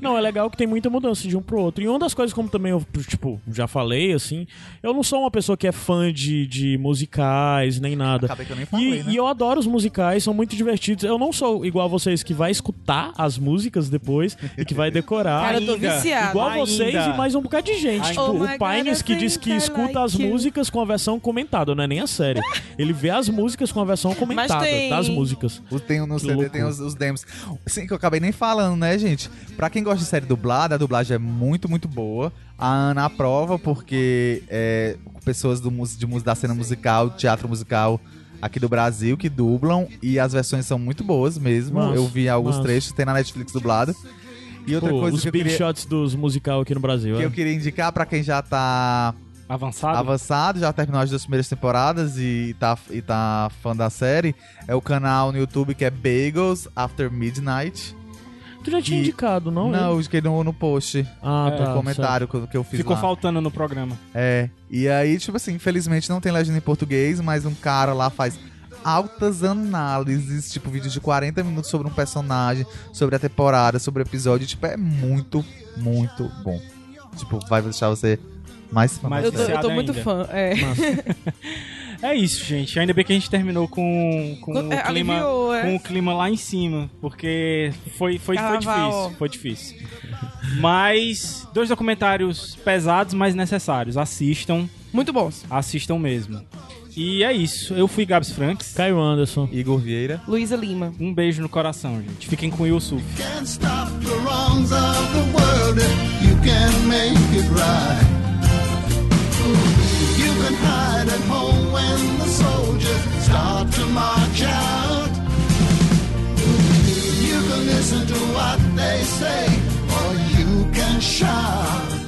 Não, é legal que tem muita mudança de um pro outro. E uma das coisas, como também eu, tipo, já falei, assim, eu não sou uma pessoa que é fã de, de musicais, nem nada. Acabei que eu nem falei, E, né? e eu adoro os musicais, são muito divertidos. Eu não sou igual a vocês que vai escutar as músicas depois e que vai decorar. Cara, eu tô Ainda. viciada. Igual Ainda. vocês e mais um bocado de gente. Tipo, Oh o Pines que diz que escuta like as you. músicas com a versão comentada, não é nem a série. Ele vê as músicas com a versão comentada tem- das músicas. O- Tem, no Que CD louco. tem os, os demos. Sim, que eu acabei nem falando, né, gente? Pra quem gosta de série dublada, a dublagem é muito, muito boa. A Ana aprova porque é, pessoas do, de, da cena musical, teatro musical aqui do Brasil que dublam e as versões são muito boas mesmo. Massa, eu vi alguns massa. trechos, tem na Netflix dublado. E outra Pô, coisa os que eu, big queria, shots dos musical aqui no Brasil. que é. eu queria indicar pra quem já tá Avançado? avançado, já terminou as duas primeiras temporadas e tá, e tá fã da série, é o canal no YouTube que é Bagels After Midnight. Tu já tinha E- indicado, não? Não, eu indiquei no, no post, Ah, É, tá. no comentário que, que eu fiz Ficou lá. faltando no programa. É, e aí, tipo assim, infelizmente não tem legenda em português, mas um cara lá faz altas análises, tipo vídeo de 40 minutos sobre um personagem, sobre a temporada, sobre o episódio, tipo, é muito, muito bom. Tipo, vai deixar você mais fã. Mais Eu tô, eu tô muito ainda. fã. É. É isso, gente. Ainda bem que a gente terminou com, com, o, É, clima, aliviou, é. com o clima lá em cima. Porque foi, foi, foi difícil. Foi difícil. Mas, dois documentários pesados, mas necessários. Assistam, Muito bons. assistam mesmo. E é isso. Eu fui Gabs Franks. Caio Anderson. Igor Vieira. Luísa Lima. Um beijo no coração, gente. Fiquem com o Yusuf. can't right. At home when the soldiers start to march out. You can listen to what they say, or you can shout.